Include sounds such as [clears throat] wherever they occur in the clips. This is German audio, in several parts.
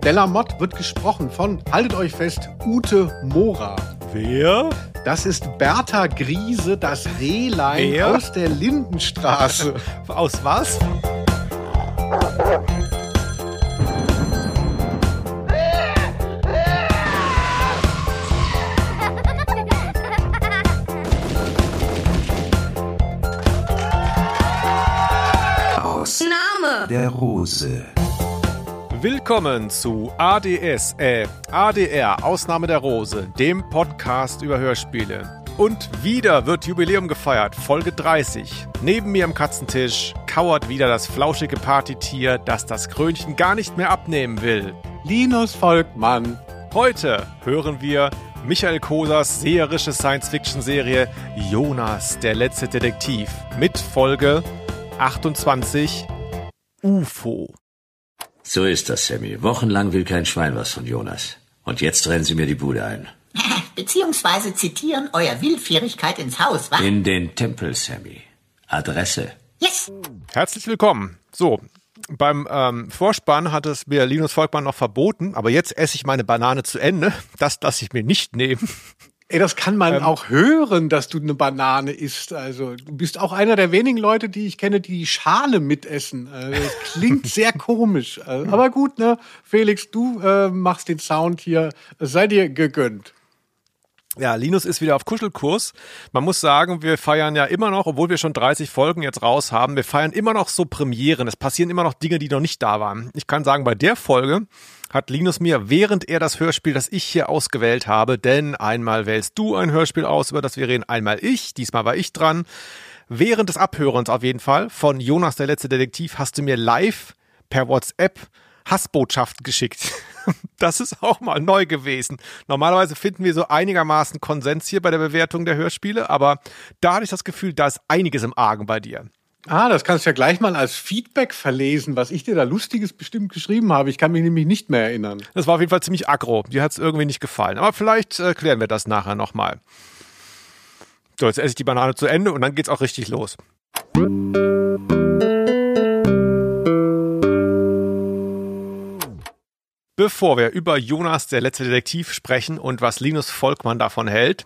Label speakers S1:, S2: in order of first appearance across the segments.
S1: Bella Mott wird gesprochen von, haltet euch fest, Ute Mora.
S2: Wer?
S1: Das ist Bertha Griese, das Rehlein
S2: Wer?
S1: aus der Lindenstraße. [laughs]
S2: Aus was?
S3: Aus
S4: Name.
S3: der Rose.
S2: Willkommen zu ADS, äh, ADR, Ausnahme der Rose, dem Podcast über Hörspiele. Und wieder wird Jubiläum gefeiert, Folge 30. Neben mir am Katzentisch kauert wieder das flauschige Partytier, das das Krönchen gar nicht mehr abnehmen will.
S1: Linus Volkmann.
S2: Heute hören wir Michael Kosas seherische Science-Fiction-Serie Jonas, der letzte Detektiv mit Folge 28 UFO.
S5: So ist das, Sammy. Wochenlang will kein Schwein was von Jonas. Und jetzt rennen sie mir die Bude ein. [laughs]
S6: Beziehungsweise zitieren euer Willfährigkeit ins Haus, wa?
S5: In den Tempel, Sammy. Adresse.
S6: Yes!
S2: Herzlich willkommen. So, beim ähm, Vorspann hat es mir Linus Volkmann noch verboten, aber jetzt esse ich meine Banane zu Ende. Das lasse ich mir nicht nehmen.
S1: Ey, das kann man
S2: Ähm.
S1: auch hören, dass du eine Banane isst. Also, du bist auch einer der wenigen Leute, die ich kenne, die die Schale mitessen. Also, das klingt [laughs] sehr komisch. Also, aber gut, ne? Felix, du äh, machst den Sound hier. Sei dir gegönnt.
S2: Ja, Linus ist wieder auf Kuschelkurs. Man muss sagen, wir feiern ja immer noch, obwohl wir schon 30 Folgen jetzt raus haben, wir feiern immer noch so Premieren. Es passieren immer noch Dinge, die noch nicht da waren. Ich kann sagen, bei der Folge hat Linus mir, während er das Hörspiel, das ich hier ausgewählt habe, denn einmal wählst du ein Hörspiel aus, über das wir reden, einmal ich, diesmal war ich dran. Während des Abhörens auf jeden Fall von Jonas, der letzte Detektiv, hast du mir live per WhatsApp Hassbotschaften geschickt. [laughs] Das ist auch mal neu gewesen. Normalerweise finden wir so einigermaßen Konsens hier bei der Bewertung der Hörspiele, aber da hatte ich das Gefühl, da ist einiges im Argen bei dir.
S1: Ah, das kannst du ja gleich mal als Feedback verlesen, was ich dir da Lustiges bestimmt geschrieben habe. Ich kann mich nämlich nicht mehr erinnern.
S2: Das war auf jeden Fall ziemlich aggro. Dir hat es irgendwie nicht gefallen. Aber vielleicht äh, klären wir das nachher nochmal. So, jetzt esse ich die Banane zu Ende und dann geht's auch richtig los. Bevor wir über Jonas, der letzte Detektiv, sprechen und was Linus Volkmann davon hält,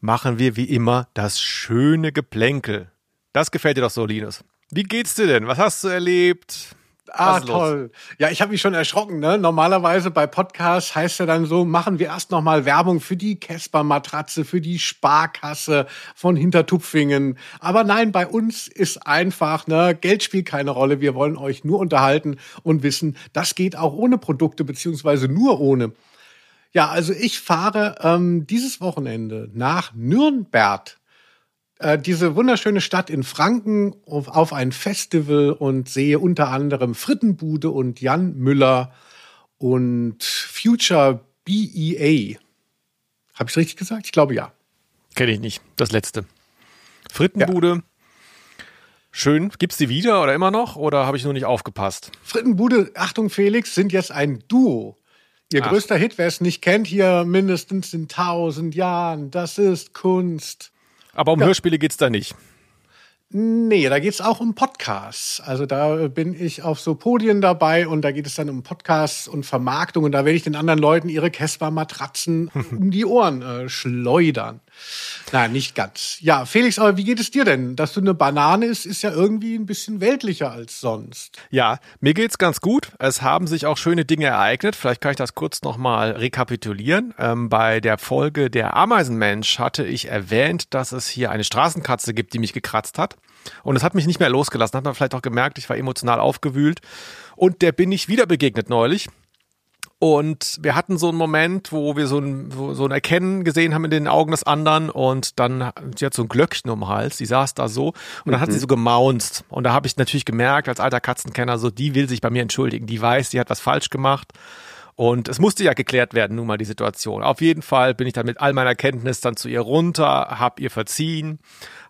S2: machen wir wie immer das schöne Geplänkel. Das gefällt dir doch so, Linus. Wie geht's dir denn? Was hast du erlebt?
S1: Ah, toll. Ja, ich habe mich schon erschrocken. Ne? Normalerweise bei Podcasts heißt ja dann so, machen wir erst noch mal Werbung für die Casper-Matratze, für die Sparkasse von Hintertupfingen. Aber nein, bei uns ist einfach, ne, Geld spielt keine Rolle. Wir wollen euch nur unterhalten und wissen, das geht auch ohne Produkte, beziehungsweise nur ohne. Ja, also ich fahre ähm, dieses Wochenende nach Nürnberg äh, diese wunderschöne Stadt in Franken auf, auf ein Festival und sehe unter anderem Frittenbude und Jan Müller und Future BEA. Habe ich richtig gesagt? Ich glaube ja.
S2: Kenne ich nicht. Das letzte. Frittenbude. Schön. Gibt's die wieder oder immer noch? Oder habe ich nur nicht aufgepasst?
S1: Frittenbude, Achtung Felix, sind jetzt ein Duo. Ihr
S2: Ach.
S1: größter Hit, wer es nicht kennt, hier mindestens in tausend Jahren. Das ist Kunst.
S2: Aber um Hörspiele geht's da nicht.
S1: Nee, da geht's auch um Podcasts. Also da bin ich auf so Podien dabei und da geht es dann um Podcasts und Vermarktung und da werde ich den anderen Leuten ihre Casper-Matratzen [laughs] um die Ohren äh, schleudern. Nein, nicht ganz. Ja, Felix, aber wie geht es dir denn? Dass du eine Banane isst, ist ja irgendwie ein bisschen weltlicher als sonst.
S2: Ja, mir geht's ganz gut. Es haben sich auch schöne Dinge ereignet. Vielleicht kann ich das kurz nochmal rekapitulieren. Ähm, bei der Folge Der Ameisenmensch hatte ich erwähnt, dass es hier eine Straßenkatze gibt, die mich gekratzt hat. Und es hat mich nicht mehr losgelassen. Hat man vielleicht auch gemerkt, ich war emotional aufgewühlt. Und der bin ich wieder begegnet neulich. Und wir hatten so einen Moment, wo wir so ein, wo, so ein Erkennen gesehen haben in den Augen des anderen und dann, sie hat so ein Glöckchen um den Hals, die saß da so und dann hat sie so gemaunzt. Und da habe ich natürlich gemerkt, als alter Katzenkenner, so, die will sich bei mir entschuldigen, die weiß, die hat was falsch gemacht. Und es musste ja geklärt werden, nun mal die Situation. Auf jeden Fall bin ich dann mit all meiner Kenntnis dann zu ihr runter, hab ihr verziehen,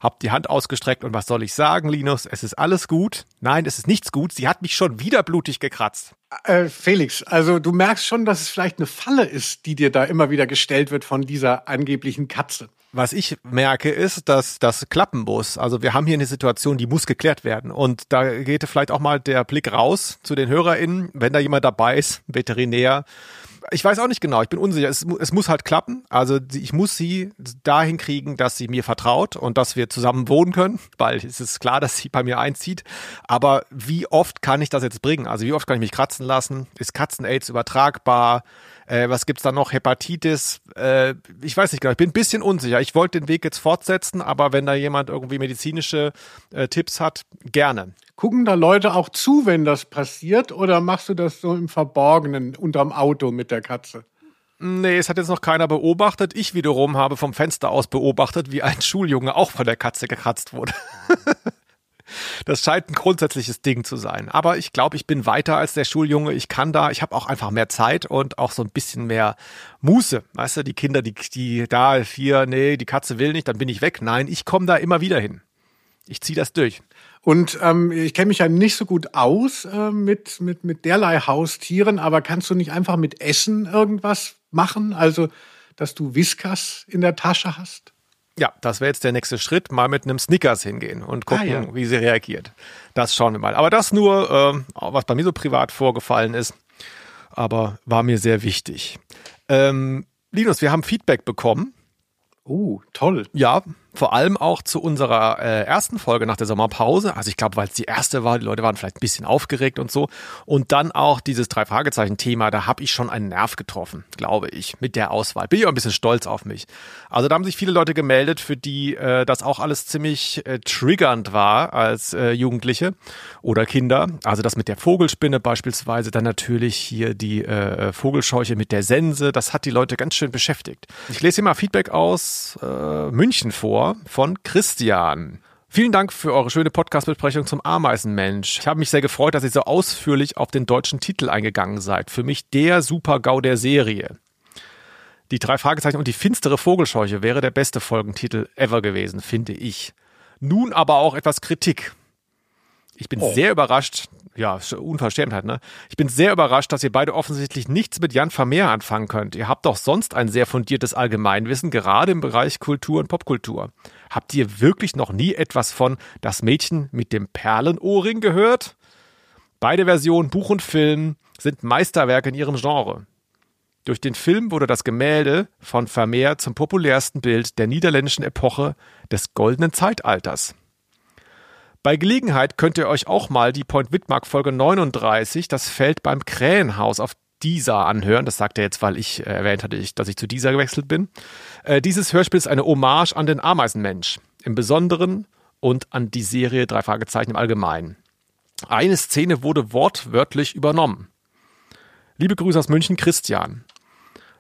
S2: hab die Hand ausgestreckt und was soll ich sagen, Linus? Es ist alles gut. Nein, es ist nichts gut. Sie hat mich schon wieder blutig gekratzt.
S1: Äh, Felix, also du merkst schon, dass es vielleicht eine Falle ist, die dir da immer wieder gestellt wird von dieser angeblichen Katze.
S2: Was ich merke, ist, dass das klappen muss. Also wir haben hier eine Situation, die muss geklärt werden. Und da geht vielleicht auch mal der Blick raus zu den HörerInnen, wenn da jemand dabei ist, Veterinär, ich weiß auch nicht genau, ich bin unsicher. Es, es, muss halt klappen. Also ich muss sie dahin kriegen, dass sie mir vertraut und dass wir zusammen wohnen können, weil es ist klar, dass sie bei mir einzieht. Aber wie oft kann ich das jetzt bringen? Also wie oft kann ich mich kratzen lassen? Ist Katzen-Aids übertragbar? Äh, was gibt's da noch? Hepatitis? Äh, ich weiß nicht genau. Ich bin ein bisschen unsicher. Ich wollte den Weg jetzt fortsetzen, aber wenn da jemand irgendwie medizinische äh, Tipps hat, gerne.
S1: Gucken da Leute auch zu, wenn das passiert, oder machst du das so im Verborgenen unterm Auto mit der Katze?
S2: Nee, es hat jetzt noch keiner beobachtet. Ich wiederum habe vom Fenster aus beobachtet, wie ein Schuljunge auch von der Katze gekratzt wurde. [laughs] das scheint ein grundsätzliches Ding zu sein. Aber ich glaube, ich bin weiter als der Schuljunge. Ich kann da, ich habe auch einfach mehr Zeit und auch so ein bisschen mehr Muße. Weißt du, die Kinder, die, die da vier, nee, die Katze will nicht, dann bin ich weg. Nein, ich komme da immer wieder hin. Ich ziehe das durch.
S1: Und ähm, ich kenne mich ja nicht so gut aus äh, mit, mit, mit derlei Haustieren, aber kannst du nicht einfach mit Essen irgendwas machen? Also, dass du Whiskas in der Tasche hast?
S2: Ja, das wäre jetzt der nächste Schritt, mal mit einem Snickers hingehen und gucken, ah, ja. wie sie reagiert. Das schauen wir mal. Aber das nur, äh, was bei mir so privat vorgefallen ist, aber war mir sehr wichtig. Ähm, Linus, wir haben Feedback bekommen.
S1: Oh, toll.
S2: Ja, vor allem auch zu unserer äh, ersten Folge nach der Sommerpause. Also ich glaube, weil es die erste war, die Leute waren vielleicht ein bisschen aufgeregt und so. Und dann auch dieses Drei-Fragezeichen-Thema, da habe ich schon einen Nerv getroffen, glaube ich, mit der Auswahl. Bin ich auch ein bisschen stolz auf mich. Also da haben sich viele Leute gemeldet, für die äh, das auch alles ziemlich äh, triggernd war als äh, Jugendliche oder Kinder. Also das mit der Vogelspinne beispielsweise, dann natürlich hier die äh, Vogelscheuche mit der Sense, das hat die Leute ganz schön beschäftigt. Ich lese hier mal Feedback aus äh, München vor von Christian. Vielen Dank für eure schöne Podcast-Besprechung zum Ameisenmensch. Ich habe mich sehr gefreut, dass ihr so ausführlich auf den deutschen Titel eingegangen seid. Für mich der Super-GAU der Serie. Die drei Fragezeichen und die finstere Vogelscheuche wäre der beste Folgentitel ever gewesen, finde ich. Nun aber auch etwas Kritik. Ich bin oh. sehr überrascht, ja, Unverschämtheit, ne? Ich bin sehr überrascht, dass ihr beide offensichtlich nichts mit Jan Vermeer anfangen könnt. Ihr habt doch sonst ein sehr fundiertes Allgemeinwissen, gerade im Bereich Kultur und Popkultur. Habt ihr wirklich noch nie etwas von Das Mädchen mit dem Perlenohrring gehört? Beide Versionen, Buch und Film, sind Meisterwerke in ihrem Genre. Durch den Film wurde das Gemälde von Vermeer zum populärsten Bild der niederländischen Epoche des goldenen Zeitalters. Bei Gelegenheit könnt ihr euch auch mal die Point Widmark Folge 39, das Feld beim Krähenhaus auf dieser anhören. Das sagt er jetzt, weil ich äh, erwähnt hatte, dass ich zu dieser gewechselt bin. Äh, dieses Hörspiel ist eine Hommage an den Ameisenmensch im Besonderen und an die Serie Drei Fragezeichen im Allgemeinen. Eine Szene wurde wortwörtlich übernommen. Liebe Grüße aus München, Christian.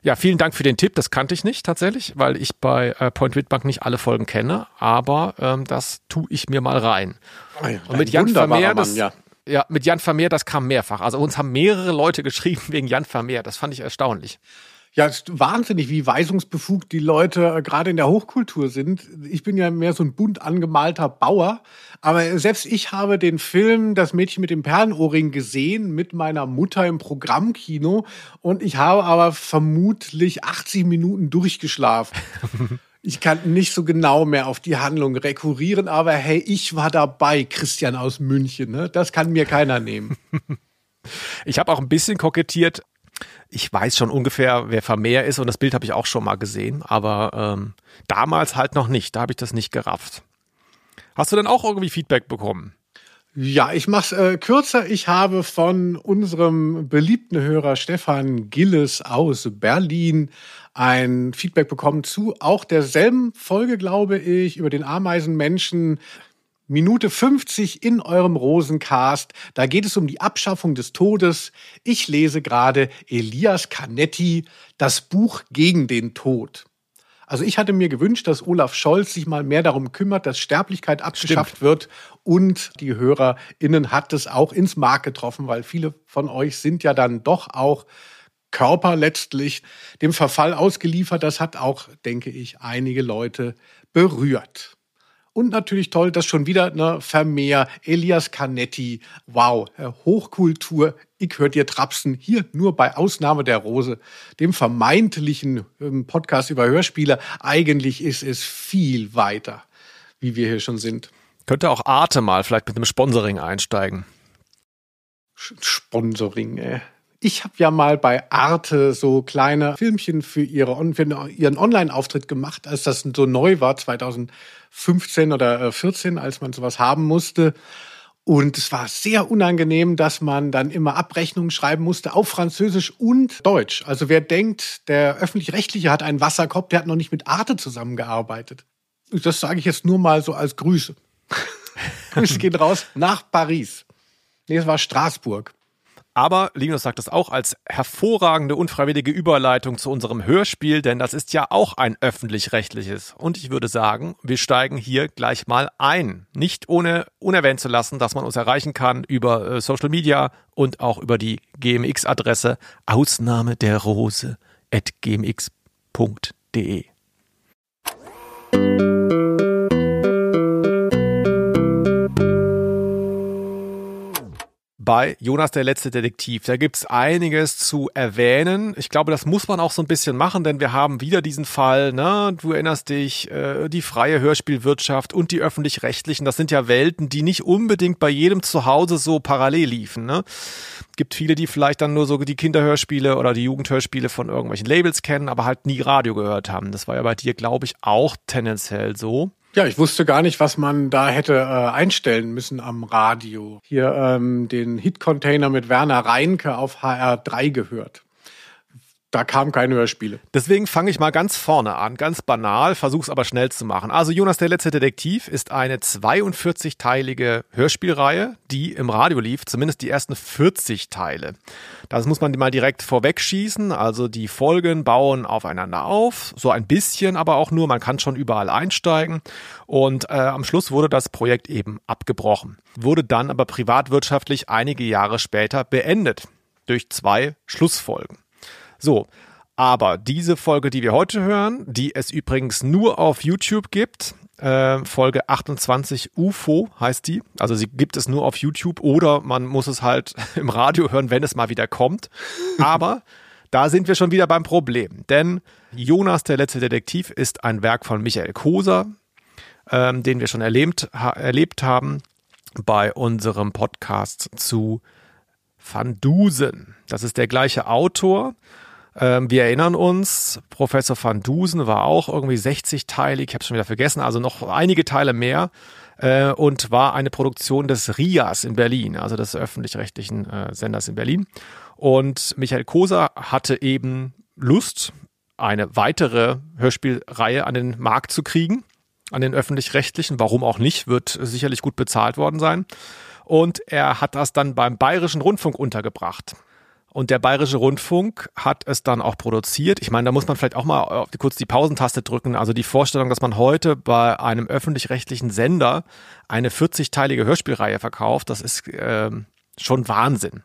S2: Ja, vielen Dank für den Tipp. Das kannte ich nicht tatsächlich, weil ich bei äh, Point Whitbank nicht alle Folgen kenne, aber ähm, das tue ich mir mal rein.
S1: Ja, Und mit Jan Vermeer, das, ja.
S2: ja, mit Jan Vermeer, das kam mehrfach. Also uns haben mehrere Leute [laughs] geschrieben wegen Jan Vermeer. Das fand ich erstaunlich.
S1: Ja, es ist wahnsinnig, wie weisungsbefugt die Leute äh, gerade in der Hochkultur sind. Ich bin ja mehr so ein bunt angemalter Bauer, aber selbst ich habe den Film Das Mädchen mit dem Perlenohrring gesehen mit meiner Mutter im Programmkino und ich habe aber vermutlich 80 Minuten durchgeschlafen. [laughs] Ich kann nicht so genau mehr auf die Handlung rekurrieren, aber hey, ich war dabei, Christian aus München. Ne? Das kann mir keiner nehmen. [laughs]
S2: Ich habe auch ein bisschen kokettiert ich weiß schon ungefähr, wer Vermeer ist und das Bild habe ich auch schon mal gesehen, aber ähm, damals halt noch nicht. Da habe ich das nicht gerafft. Hast du denn auch irgendwie Feedback bekommen?
S1: Ja, ich mach's äh, kürzer. Ich habe von unserem beliebten Hörer Stefan Gilles aus Berlin ein Feedback bekommen zu auch derselben Folge, glaube ich, über den Ameisenmenschen Minute 50 in eurem Rosencast. Da geht es um die Abschaffung des Todes. Ich lese gerade Elias Canetti, das Buch gegen den Tod. Also ich hatte mir gewünscht, dass Olaf Scholz sich mal mehr darum kümmert, dass Sterblichkeit abgeschafft Stimmt. wird. Und die HörerInnen hat es auch ins Mark getroffen, weil viele von euch sind ja dann doch auch Körper letztlich dem Verfall ausgeliefert. Das hat auch, denke ich, einige Leute berührt. Und natürlich toll, dass schon wieder ne, Vermeer, Elias Canetti, wow, Hochkultur, ich hör dir trapsen, hier nur bei Ausnahme der Rose, dem vermeintlichen ähm, Podcast über Hörspiele. Eigentlich ist es viel weiter, wie wir hier schon sind.
S2: Könnte auch Arte mal vielleicht mit einem Sponsoring einsteigen.
S1: Sponsoring, ey. Ich habe ja mal bei Arte so kleine Filmchen für, ihre, für ihren Online-Auftritt gemacht, als das so neu war, 2015 oder 14, als man sowas haben musste. Und es war sehr unangenehm, dass man dann immer Abrechnungen schreiben musste auf Französisch und Deutsch. Also wer denkt, der öffentlich-rechtliche hat einen Wasserkopf, der hat noch nicht mit Arte zusammengearbeitet. Das sage ich jetzt nur mal so als Grüße. [laughs] Grüße gehen raus nach Paris. Nee, es war Straßburg.
S2: Aber Linus sagt das auch als hervorragende unfreiwillige Überleitung zu unserem Hörspiel, denn das ist ja auch ein öffentlich-rechtliches. Und ich würde sagen, wir steigen hier gleich mal ein. Nicht ohne unerwähnt zu lassen, dass man uns erreichen kann über äh, Social Media und auch über die GMX-Adresse Ausnahme der Rose at gmx.de. bei Jonas der letzte Detektiv. Da gibt's einiges zu erwähnen. Ich glaube, das muss man auch so ein bisschen machen, denn wir haben wieder diesen Fall, ne? du erinnerst dich, äh, die freie Hörspielwirtschaft und die öffentlich-rechtlichen, das sind ja Welten, die nicht unbedingt bei jedem zu Hause so parallel liefen. Ne? Gibt viele, die vielleicht dann nur so die Kinderhörspiele oder die Jugendhörspiele von irgendwelchen Labels kennen, aber halt nie Radio gehört haben. Das war ja bei dir, glaube ich, auch tendenziell so.
S1: Ja, ich wusste gar nicht, was man da hätte äh, einstellen müssen am Radio. Hier ähm, den Hit-Container mit Werner Reinke auf HR3 gehört. Da kamen keine Hörspiele.
S2: Deswegen fange ich mal ganz vorne an, ganz banal, versuch's aber schnell zu machen. Also Jonas der letzte Detektiv ist eine 42-teilige Hörspielreihe, die im Radio lief, zumindest die ersten 40 Teile. Das muss man mal direkt vorwegschießen. Also die Folgen bauen aufeinander auf, so ein bisschen, aber auch nur. Man kann schon überall einsteigen. Und äh, am Schluss wurde das Projekt eben abgebrochen, wurde dann aber privatwirtschaftlich einige Jahre später beendet durch zwei Schlussfolgen. So, aber diese Folge, die wir heute hören, die es übrigens nur auf YouTube gibt, äh, Folge 28 UFO heißt die. Also sie gibt es nur auf YouTube oder man muss es halt [laughs] im Radio hören, wenn es mal wieder kommt. Aber da sind wir schon wieder beim Problem. Denn Jonas, der letzte Detektiv, ist ein Werk von Michael Koser, ähm, den wir schon erlebt, ha erlebt haben bei unserem Podcast zu Van Dusen. Das ist der gleiche Autor ähm, wir erinnern uns, Professor van Dusen war auch irgendwie 60-teilig, ich habe schon wieder vergessen, also noch einige Teile mehr äh, und war eine Produktion des RIAS in Berlin, also des öffentlich-rechtlichen äh, Senders in Berlin. Und Michael Koser hatte eben Lust, eine weitere Hörspielreihe an den Markt zu kriegen, an den öffentlich-rechtlichen. Warum auch nicht, wird sicherlich gut bezahlt worden sein. Und er hat das dann beim Bayerischen Rundfunk untergebracht. Und der Bayerische Rundfunk hat es dann auch produziert. Ich meine, da muss man vielleicht auch mal kurz die Pausentaste drücken. Also die Vorstellung, dass man heute bei einem öffentlich-rechtlichen Sender eine 40-teilige Hörspielreihe verkauft, das ist äh, schon Wahnsinn.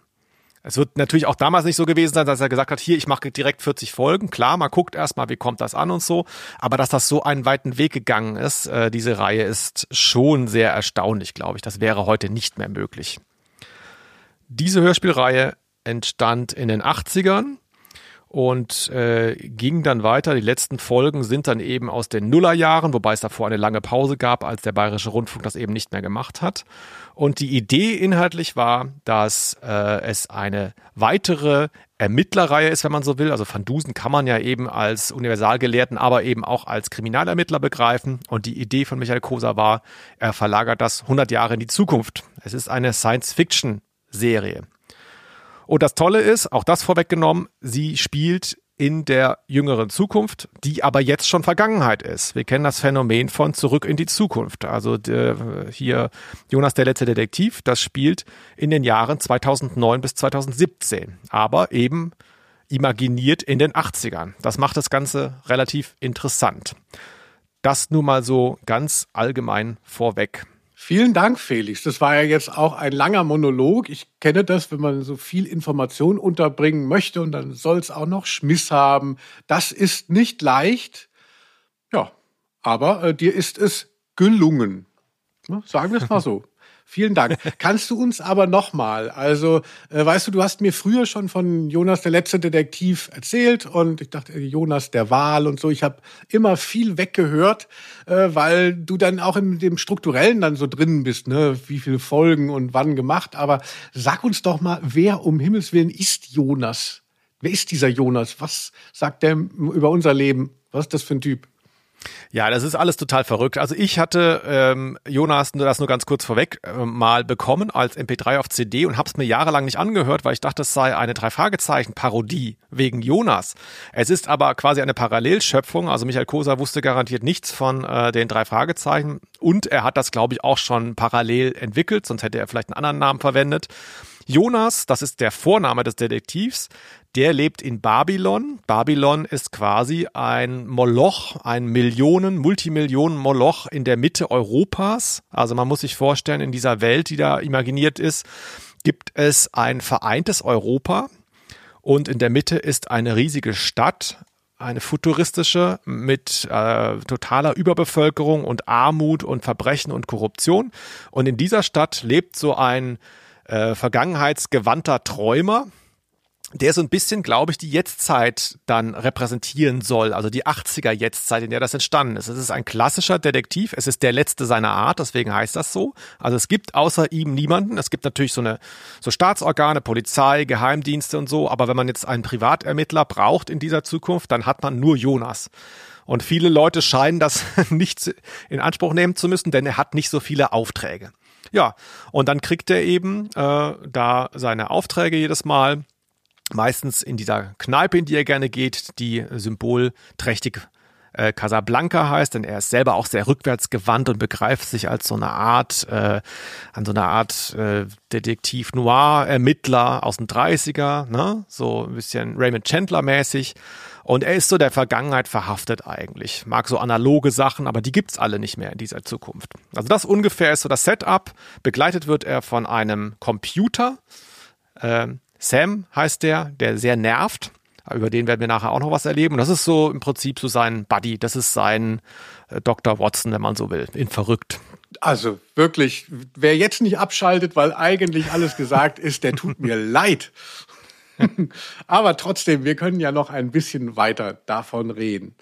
S2: Es wird natürlich auch damals nicht so gewesen sein, dass er gesagt hat, hier, ich mache direkt 40 Folgen. Klar, man guckt erstmal, wie kommt das an und so. Aber dass das so einen weiten Weg gegangen ist, äh, diese Reihe ist schon sehr erstaunlich, glaube ich. Das wäre heute nicht mehr möglich. Diese Hörspielreihe entstand in den 80ern und äh, ging dann weiter. Die letzten Folgen sind dann eben aus den Nullerjahren, wobei es davor eine lange Pause gab, als der Bayerische Rundfunk das eben nicht mehr gemacht hat. Und die Idee inhaltlich war, dass äh, es eine weitere Ermittlerreihe ist, wenn man so will. Also Van Dusen kann man ja eben als Universalgelehrten, aber eben auch als Kriminalermittler begreifen. Und die Idee von Michael Koser war, er verlagert das 100 Jahre in die Zukunft. Es ist eine Science-Fiction-Serie. Und das Tolle ist, auch das vorweggenommen, sie spielt in der jüngeren Zukunft, die aber jetzt schon Vergangenheit ist. Wir kennen das Phänomen von Zurück in die Zukunft. Also der, hier Jonas der letzte Detektiv, das spielt in den Jahren 2009 bis 2017, aber eben imaginiert in den 80ern. Das macht das Ganze relativ interessant. Das nur mal so ganz allgemein vorweg.
S1: Vielen Dank, Felix. Das war ja jetzt auch ein langer Monolog. Ich kenne das, wenn man so viel Information unterbringen möchte und dann soll es auch noch Schmiss haben. Das ist nicht leicht. Ja, aber äh, dir ist es gelungen. Sagen wir es mal so. Vielen Dank. Kannst du uns aber nochmal, also äh, weißt du, du hast mir früher schon von Jonas der letzte Detektiv erzählt und ich dachte, Jonas der Wahl und so. Ich habe immer viel weggehört, äh, weil du dann auch in dem Strukturellen dann so drin bist, ne? wie viele Folgen und wann gemacht. Aber sag uns doch mal, wer um Himmels Willen ist Jonas? Wer ist dieser Jonas? Was sagt der über unser Leben? Was ist das für ein Typ?
S2: Ja, das ist alles total verrückt. Also ich hatte ähm, Jonas nur das nur ganz kurz vorweg äh, mal bekommen als MP3 auf CD und habe es mir jahrelang nicht angehört, weil ich dachte, es sei eine drei Fragezeichen Parodie wegen Jonas. Es ist aber quasi eine Parallelschöpfung. Also Michael Koser wusste garantiert nichts von äh, den drei Fragezeichen und er hat das, glaube ich, auch schon parallel entwickelt. Sonst hätte er vielleicht einen anderen Namen verwendet. Jonas, das ist der Vorname des Detektivs, der lebt in Babylon. Babylon ist quasi ein Moloch, ein Millionen, Multimillionen Moloch in der Mitte Europas. Also man muss sich vorstellen, in dieser Welt, die da imaginiert ist, gibt es ein vereintes Europa. Und in der Mitte ist eine riesige Stadt, eine futuristische mit äh, totaler Überbevölkerung und Armut und Verbrechen und Korruption. Und in dieser Stadt lebt so ein äh, vergangenheitsgewandter Träumer, der so ein bisschen, glaube ich, die Jetztzeit dann repräsentieren soll, also die 80er Jetztzeit, in der das entstanden ist. Es ist ein klassischer Detektiv, es ist der letzte seiner Art, deswegen heißt das so. Also es gibt außer ihm niemanden. Es gibt natürlich so eine so Staatsorgane, Polizei, Geheimdienste und so, aber wenn man jetzt einen Privatermittler braucht in dieser Zukunft, dann hat man nur Jonas. Und viele Leute scheinen das [laughs] nicht in Anspruch nehmen zu müssen, denn er hat nicht so viele Aufträge. Ja, und dann kriegt er eben äh, da seine Aufträge jedes Mal meistens in dieser Kneipe, in die er gerne geht, die symbolträchtig äh, Casablanca heißt, denn er ist selber auch sehr rückwärtsgewandt und begreift sich als so eine Art, äh, an so eine Art äh, Detektiv Noir, Ermittler aus den 30er, ne? so ein bisschen Raymond Chandler mäßig. Und er ist so der Vergangenheit verhaftet eigentlich. Mag so analoge Sachen, aber die gibt's alle nicht mehr in dieser Zukunft. Also das ungefähr ist so das Setup. Begleitet wird er von einem Computer. Ähm, Sam heißt der, der sehr nervt. Über den werden wir nachher auch noch was erleben. Und das ist so im Prinzip so sein Buddy. Das ist sein äh, Dr. Watson, wenn man so will. In verrückt.
S1: Also wirklich, wer jetzt nicht abschaltet, weil eigentlich alles gesagt ist, der tut mir [laughs] leid. [laughs] Aber trotzdem, wir können ja noch ein bisschen weiter davon reden.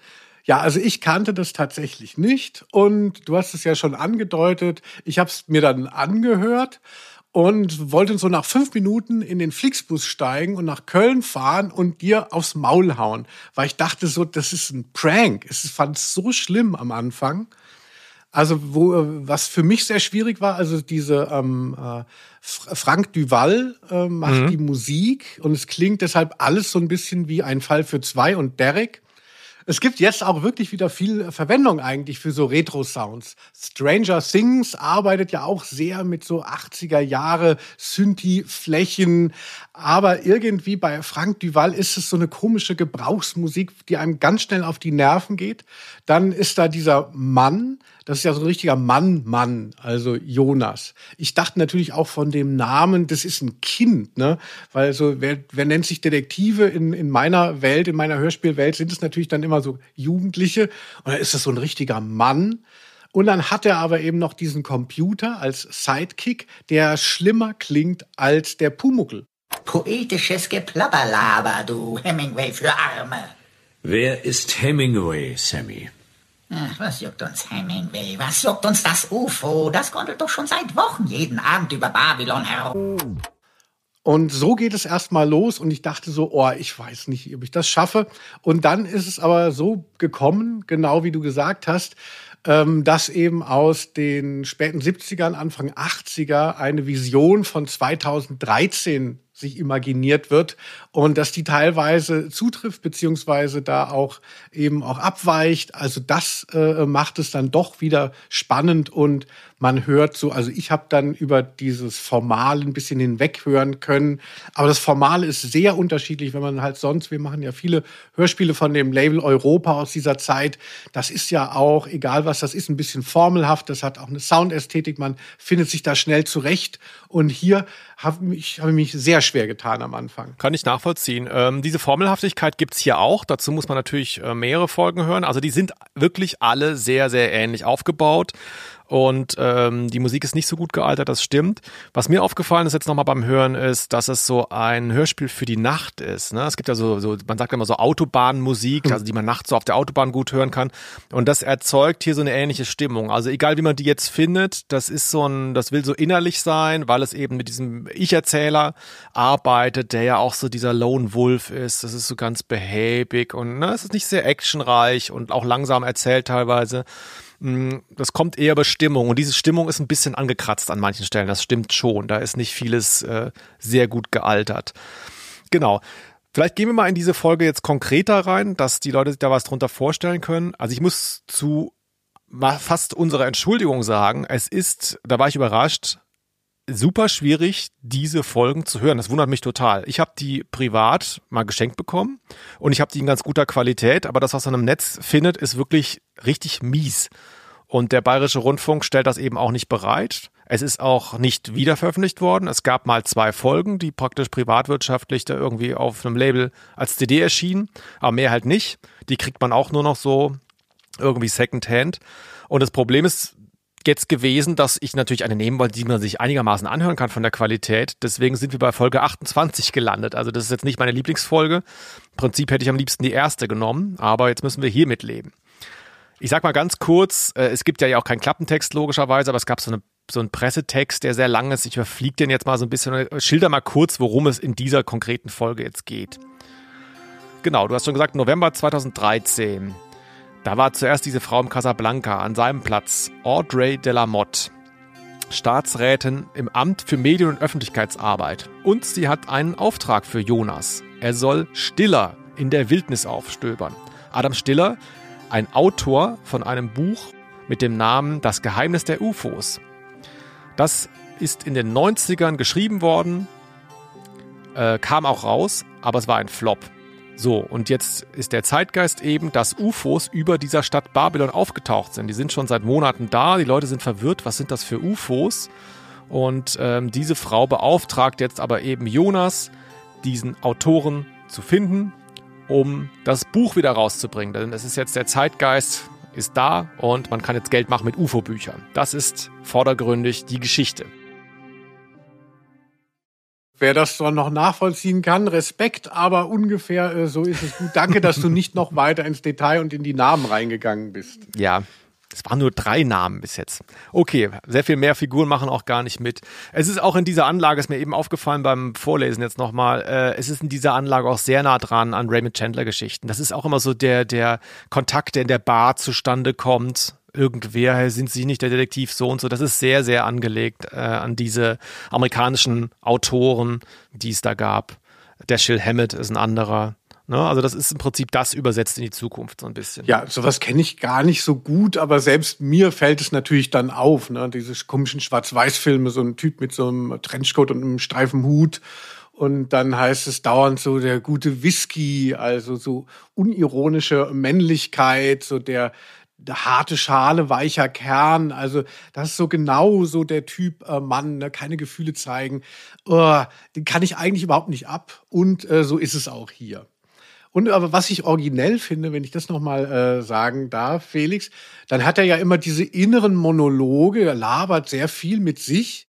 S1: Ja, also ich kannte das tatsächlich nicht und du hast es ja schon angedeutet. Ich habe es mir dann angehört und wollte so nach fünf Minuten in den Flixbus steigen und nach Köln fahren und dir aufs Maul hauen, weil ich dachte so, das ist ein Prank. Ich fand es so schlimm am Anfang. Also wo, was für mich sehr schwierig war, also diese ähm, äh, Frank Duval äh, macht mhm. die Musik und es klingt deshalb alles so ein bisschen wie ein Fall für zwei und Derek. Es gibt jetzt auch wirklich wieder viel Verwendung eigentlich für so Retro-Sounds. Stranger Things arbeitet ja auch sehr mit so 80er Jahre Synthi-Flächen. Aber irgendwie bei Frank Duval ist es so eine komische Gebrauchsmusik, die einem ganz schnell auf die Nerven geht. Dann ist da dieser Mann, das ist ja so ein richtiger Mann, Mann, also Jonas. Ich dachte natürlich auch von dem Namen, das ist ein Kind, ne? Weil so, wer, wer nennt sich Detektive in, in meiner Welt, in meiner Hörspielwelt, sind es natürlich dann immer so Jugendliche. Und dann ist das so ein richtiger Mann. Und dann hat er aber eben noch diesen Computer als Sidekick, der schlimmer klingt als der Pumuckel.
S6: Poetisches Geplapperlaber, du Hemingway für Arme.
S5: Wer ist Hemingway, Sammy?
S6: Ach, was juckt uns Hemingway? Was juckt uns das UFO? Das gondelt doch schon seit Wochen jeden Abend über Babylon herum.
S1: Und so geht es erstmal los und ich dachte so, oh, ich weiß nicht, ob ich das schaffe. Und dann ist es aber so gekommen, genau wie du gesagt hast, ähm, dass eben aus den späten 70ern, Anfang 80er eine Vision von 2013 sich imaginiert wird und dass die teilweise zutrifft beziehungsweise da auch eben auch abweicht. Also das äh, macht es dann doch wieder spannend und man hört so, also ich habe dann über dieses Formale ein bisschen hinweghören können. Aber das Formale ist sehr unterschiedlich, wenn man halt sonst, wir machen ja viele Hörspiele von dem Label Europa aus dieser Zeit. Das ist ja auch, egal was das ist, ein bisschen formelhaft. Das hat auch eine Soundästhetik. Man findet sich da schnell zurecht. Und hier habe ich, hab ich mich sehr schwer getan am Anfang.
S2: Kann ich nachvollziehen. Ähm, diese Formelhaftigkeit gibt's hier auch. Dazu muss man natürlich äh, mehrere Folgen hören. Also die sind wirklich alle sehr, sehr ähnlich aufgebaut. Und ähm, die Musik ist nicht so gut gealtert, das stimmt. Was mir aufgefallen ist jetzt nochmal beim Hören, ist, dass es so ein Hörspiel für die Nacht ist. Ne? Es gibt ja so, so, man sagt immer so Autobahnmusik, hm. also die man nachts so auf der Autobahn gut hören kann. Und das erzeugt hier so eine ähnliche Stimmung. Also egal wie man die jetzt findet, das ist so ein, das will so innerlich sein, weil es eben mit diesem Ich-Erzähler arbeitet, der ja auch so dieser Lone Wolf ist. Das ist so ganz behäbig und ne, es ist nicht sehr actionreich und auch langsam erzählt teilweise. Mm, das kommt eher über Stimmung und diese Stimmung ist ein bisschen angekratzt an manchen Stellen. Das stimmt schon. Da ist nicht vieles äh, sehr gut gealtert. Genau. Vielleicht gehen wir mal in diese Folge jetzt konkreter rein, dass die Leute sich da was drunter vorstellen können. Also ich muss zu fast unserer Entschuldigung sagen, es ist, da war ich überrascht, super schwierig, diese Folgen zu hören. Das wundert mich total. Ich habe die privat mal geschenkt bekommen und ich habe die in ganz guter Qualität, aber das, was man im Netz findet, ist wirklich richtig mies. Und der Bayerische Rundfunk stellt das eben auch nicht bereit. Es ist auch nicht wiederveröffentlicht worden. Es gab mal zwei Folgen, die praktisch privatwirtschaftlich da irgendwie auf einem Label als CD erschienen, aber mehr halt nicht. Die kriegt man auch nur noch so irgendwie Secondhand. Und das Problem ist, jetzt gewesen, dass ich natürlich eine nehmen wollte, die man sich einigermaßen anhören kann von der Qualität. Deswegen sind wir bei Folge 28 gelandet. Also das ist jetzt nicht meine Lieblingsfolge. Im Prinzip hätte ich am liebsten die erste genommen, aber jetzt müssen wir hier mitleben. Ich sag mal ganz kurz, äh, es gibt ja auch keinen Klappentext logischerweise, aber es gab so, eine, so einen Pressetext, der sehr lang ist. Ich überfliege den jetzt mal so ein bisschen schilder mal kurz, worum es in dieser konkreten Folge jetzt geht. Genau, du hast schon gesagt, November 2013. Da war zuerst diese Frau im Casablanca an seinem Platz, Audrey Delamotte, Staatsrätin im Amt für Medien- und Öffentlichkeitsarbeit. Und sie hat einen Auftrag für Jonas. Er soll Stiller in der Wildnis aufstöbern. Adam Stiller, ein Autor von einem Buch mit dem Namen Das Geheimnis der UFOs. Das ist in den 90ern geschrieben worden, äh, kam auch raus, aber es war ein Flop. So, und jetzt ist der Zeitgeist eben, dass UFOs über dieser Stadt Babylon aufgetaucht sind. Die sind schon seit Monaten da, die Leute sind verwirrt, was sind das für UFOs? Und ähm, diese Frau beauftragt jetzt aber eben Jonas, diesen Autoren zu finden, um das Buch wieder rauszubringen. Denn es ist jetzt der Zeitgeist, ist da und man kann jetzt Geld machen mit UFO-Büchern. Das ist vordergründig die Geschichte.
S1: Wer das dann noch nachvollziehen kann, Respekt, aber ungefähr äh, so ist es gut. Danke, dass du nicht noch weiter ins Detail und in die Namen reingegangen bist.
S2: Ja, es waren nur drei Namen bis jetzt. Okay, sehr viel mehr Figuren machen auch gar nicht mit. Es ist auch in dieser Anlage, ist mir eben aufgefallen beim Vorlesen jetzt nochmal, äh, es ist in dieser Anlage auch sehr nah dran an Raymond Chandler Geschichten. Das ist auch immer so der, der Kontakt, der in der Bar zustande kommt irgendwer, sind Sie nicht der Detektiv so und so. Das ist sehr, sehr angelegt äh, an diese amerikanischen Autoren, die es da gab. Dashiell Hammett ist ein anderer. Ne? Also das ist im Prinzip das übersetzt in die Zukunft so ein bisschen.
S1: Ja, sowas kenne ich gar nicht so gut, aber selbst mir fällt es natürlich dann auf. Ne? Diese komischen Schwarz-Weiß-Filme, so ein Typ mit so einem Trenchcoat und einem steifen Hut und dann heißt es dauernd so der gute Whisky, also so unironische Männlichkeit, so der harte Schale, weicher Kern. Also das ist so genau so der Typ äh, Mann, ne? keine Gefühle zeigen. Uh, den kann ich eigentlich überhaupt nicht ab. Und äh, so ist es auch hier. Und aber was ich originell finde, wenn ich das nochmal äh, sagen darf, Felix, dann hat er ja immer diese inneren Monologe, er labert sehr viel mit sich.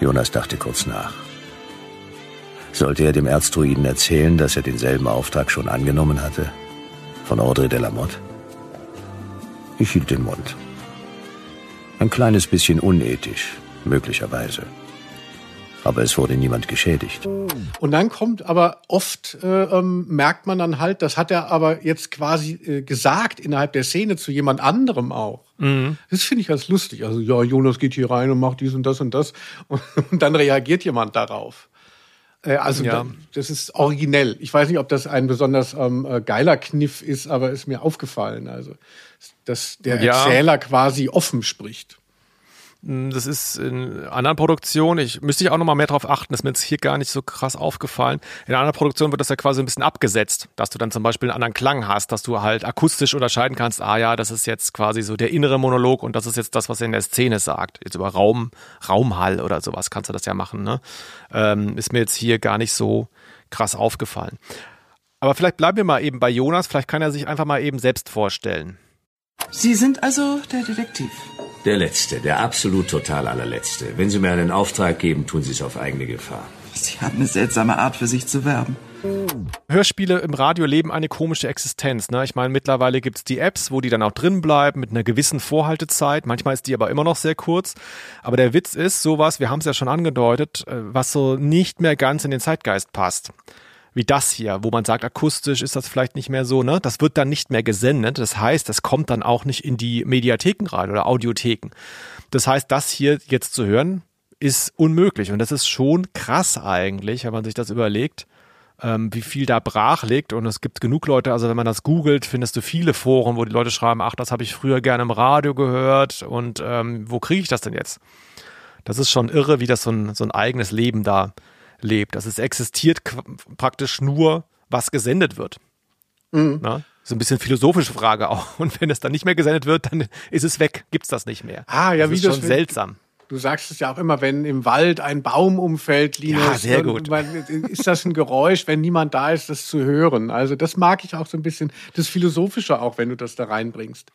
S3: Jonas dachte kurz nach. Sollte er dem Erzdruiden erzählen, dass er denselben Auftrag schon angenommen hatte? Von Audrey de la Motte? Ich hielt den Mund. Ein kleines bisschen unethisch, möglicherweise. Aber es wurde niemand geschädigt.
S1: Und dann kommt aber oft, äh, ähm, merkt man dann halt, das hat er aber jetzt quasi äh, gesagt innerhalb der Szene zu jemand anderem auch. Mhm. Das finde ich ganz lustig. Also, ja, Jonas geht hier rein und macht dies und das und das. Und, [laughs] und dann reagiert jemand darauf. Äh, also ja. das ist originell. Ich weiß nicht, ob das ein besonders ähm, äh, geiler Kniff ist, aber ist mir aufgefallen. Also, dass der ja. Erzähler quasi offen spricht.
S2: Hm, das ist in anderen Produktionen, ich müsste ich auch noch mal mehr drauf achten, das ist mir jetzt hier gar nicht so krass aufgefallen. In einer Produktion wird das ja quasi ein bisschen abgesetzt, dass du dann zum Beispiel einen anderen Klang hast, dass du halt akustisch unterscheiden kannst, ah ja, das ist jetzt quasi so der innere Monolog und das ist jetzt das, was er in der Szene sagt. Jetzt über Raum, Raumhall oder sowas kannst du das ja machen, ne? Ähm, ist mir jetzt hier gar nicht so krass aufgefallen. Aber vielleicht bleiben wir mal eben bei Jonas, vielleicht kann er sich einfach mal eben selbst vorstellen.
S4: Sie sind also der Detektiv.
S5: Der Letzte, der absolut total allerletzte. Wenn Sie mir einen Auftrag geben, tun Sie es auf eigene Gefahr.
S4: Sie haben eine seltsame Art, für sich zu werben.
S2: Hörspiele im Radio leben eine komische Existenz. Ne? Ich meine, mittlerweile gibt es die Apps, wo die dann auch drin bleiben mit einer gewissen Vorhaltezeit. Manchmal ist die aber immer noch sehr kurz. Aber der Witz ist sowas, wir haben es ja schon angedeutet, äh, was so nicht mehr ganz in den Zeitgeist passt wie das hier, wo man sagt, akustisch ist das vielleicht nicht mehr so, ne? Das wird dann nicht mehr gesendet. Das heißt, das kommt dann auch nicht in die Mediatheken rein oder Audiotheken. Das heißt, das hier jetzt zu hören, ist unmöglich. Und das ist schon krass eigentlich, wenn man sich das überlegt, ähm, wie viel da brach liegt. Und es gibt genug Leute, also wenn man das googelt, findest du viele Foren, wo die Leute schreiben, ach, das habe ich früher gerne im Radio gehört und ähm, wo kriege ich das denn jetzt? Das ist schon irre, wie das so ein, so ein eigenes Leben da lebt. Also es existiert praktisch nur, was gesendet wird. Mhm. Na? So ein bisschen philosophische Frage auch. [laughs] Und wenn es dann nicht mehr gesendet wird, dann ist es weg, gibt es das nicht mehr.
S1: Ah, ja,
S2: das
S1: wie
S2: ist
S1: das
S2: schon seltsam.
S1: Du sagst es ja auch immer, wenn im Wald ein Baum umfällt, Linus,
S2: ja, sehr gut.
S1: ist das ein Geräusch, wenn niemand da ist, das zu hören. Also das mag ich auch so ein bisschen, das Philosophische auch, wenn du das da reinbringst.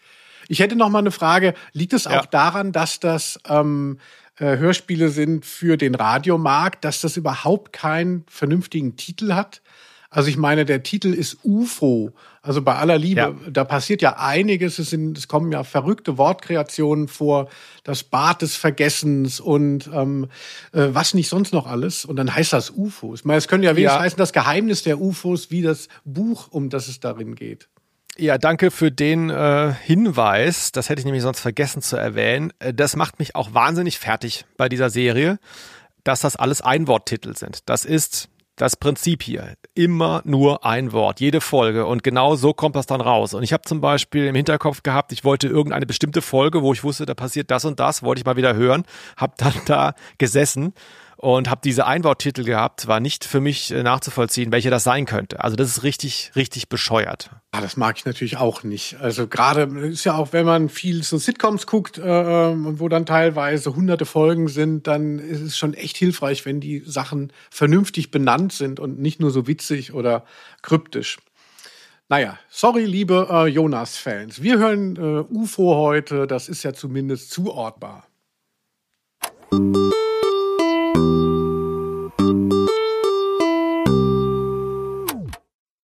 S1: Ich hätte noch mal eine Frage. Liegt es ja. auch daran, dass das ähm, äh, Hörspiele sind für den Radiomarkt, dass das überhaupt keinen vernünftigen Titel hat. Also ich meine, der Titel ist UFO. Also bei aller Liebe, ja. da passiert ja einiges. Es, sind, es kommen ja verrückte Wortkreationen vor, das Bad des Vergessens und ähm, äh, was nicht sonst noch alles. Und dann heißt das UFOs. Ich meine, es könnte ja wenigstens ja. heißen, das Geheimnis der UFOs, wie das Buch, um das es darin geht.
S2: Ja, danke für den äh, Hinweis. Das hätte ich nämlich sonst vergessen zu erwähnen. Äh, das macht mich auch wahnsinnig fertig bei dieser Serie, dass das alles Einworttitel sind. Das ist das Prinzip hier. Immer nur ein Wort, jede Folge. Und genau so kommt das dann raus. Und ich habe zum Beispiel im Hinterkopf gehabt, ich wollte irgendeine bestimmte Folge, wo ich wusste, da passiert das und das, wollte ich mal wieder hören, habe dann da gesessen und habe diese Einworttitel gehabt, war nicht für mich äh, nachzuvollziehen, welche das sein könnte. Also das ist richtig, richtig bescheuert.
S1: Ah, das mag ich natürlich auch nicht. Also gerade ist ja auch, wenn man viel so Sitcoms guckt, äh, ähm, wo dann teilweise hunderte Folgen sind, dann ist es schon echt hilfreich, wenn die Sachen vernünftig benannt sind und nicht nur so witzig oder kryptisch. Naja, sorry, liebe äh, Jonas-Fans. Wir hören äh, UFO heute, das ist ja zumindest zuordbar.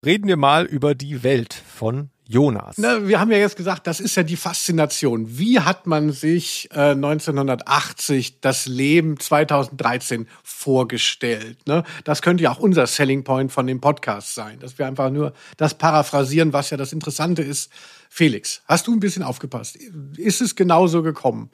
S2: Reden wir mal über die Welt von Jonas.
S1: Na, wir haben ja jetzt gesagt, das ist ja die Faszination. Wie hat man sich äh, 1980 das Leben 2013 vorgestellt? Ne? Das könnte ja auch unser Selling Point von dem Podcast sein, dass wir einfach nur das paraphrasieren, was ja das Interessante ist. Felix, hast du ein bisschen aufgepasst? Ist es genauso gekommen?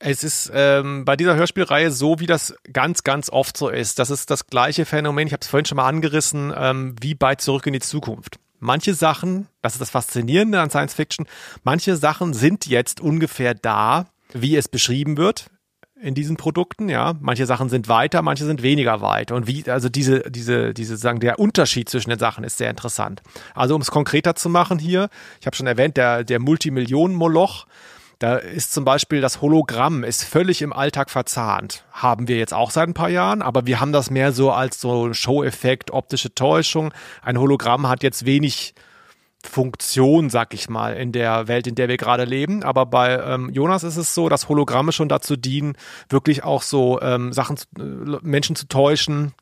S2: Es ist ähm, bei dieser Hörspielreihe so, wie das ganz, ganz oft so ist. Das ist das gleiche Phänomen, ich habe es vorhin schon mal angerissen, ähm, wie bei Zurück in die Zukunft. Manche Sachen, das ist das Faszinierende an Science Fiction, manche Sachen sind jetzt ungefähr da, wie es beschrieben wird in diesen Produkten, ja. Manche Sachen sind weiter, manche sind weniger weit. Und wie, also diese, diese, diese, sagen, der Unterschied zwischen den Sachen ist sehr interessant. Also um es konkreter zu machen hier, ich habe schon erwähnt, der, der Multimillionen-Moloch, da ist zum Beispiel das Hologramm ist völlig im Alltag verzahnt. Haben wir jetzt auch seit ein paar Jahren, aber wir haben das mehr so als so Show-Effekt, optische Täuschung. Ein Hologramm hat jetzt wenig Funktion, sag ich mal, in der Welt, in der wir gerade leben. Aber bei ähm, Jonas ist es so, dass Hologramme schon dazu dienen, wirklich auch so ähm, Sachen, äh, Menschen zu täuschen.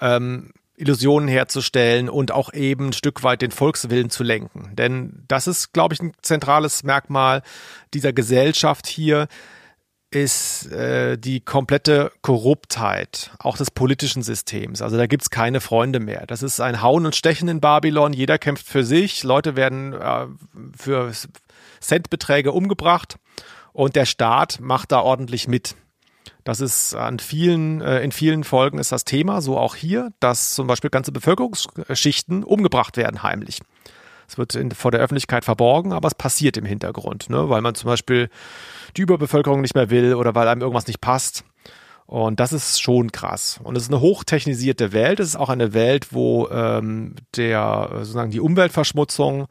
S2: Ähm, Illusionen herzustellen und auch eben ein Stück weit den Volkswillen zu lenken. Denn das ist, glaube ich, ein zentrales Merkmal dieser Gesellschaft hier, ist äh, die komplette Korruptheit, auch des politischen Systems. Also da gibt's keine Freunde mehr. Das ist ein Hauen und Stechen in Babylon. Jeder kämpft für sich. Leute werden äh, für Centbeträge umgebracht und der Staat macht da ordentlich mit. Das ist an vielen, äh, in vielen Folgen ist das Thema, so auch hier, dass zum Beispiel ganze Bevölkerungsschichten umgebracht werden heimlich. Es wird in, vor der Öffentlichkeit verborgen, aber es passiert im Hintergrund, ne? weil man zum Beispiel die Überbevölkerung nicht mehr will oder weil einem irgendwas nicht passt. Und das ist schon krass. Und es ist eine hochtechnisierte Welt. Es ist auch eine Welt, wo ähm, der sozusagen die Umweltverschmutzung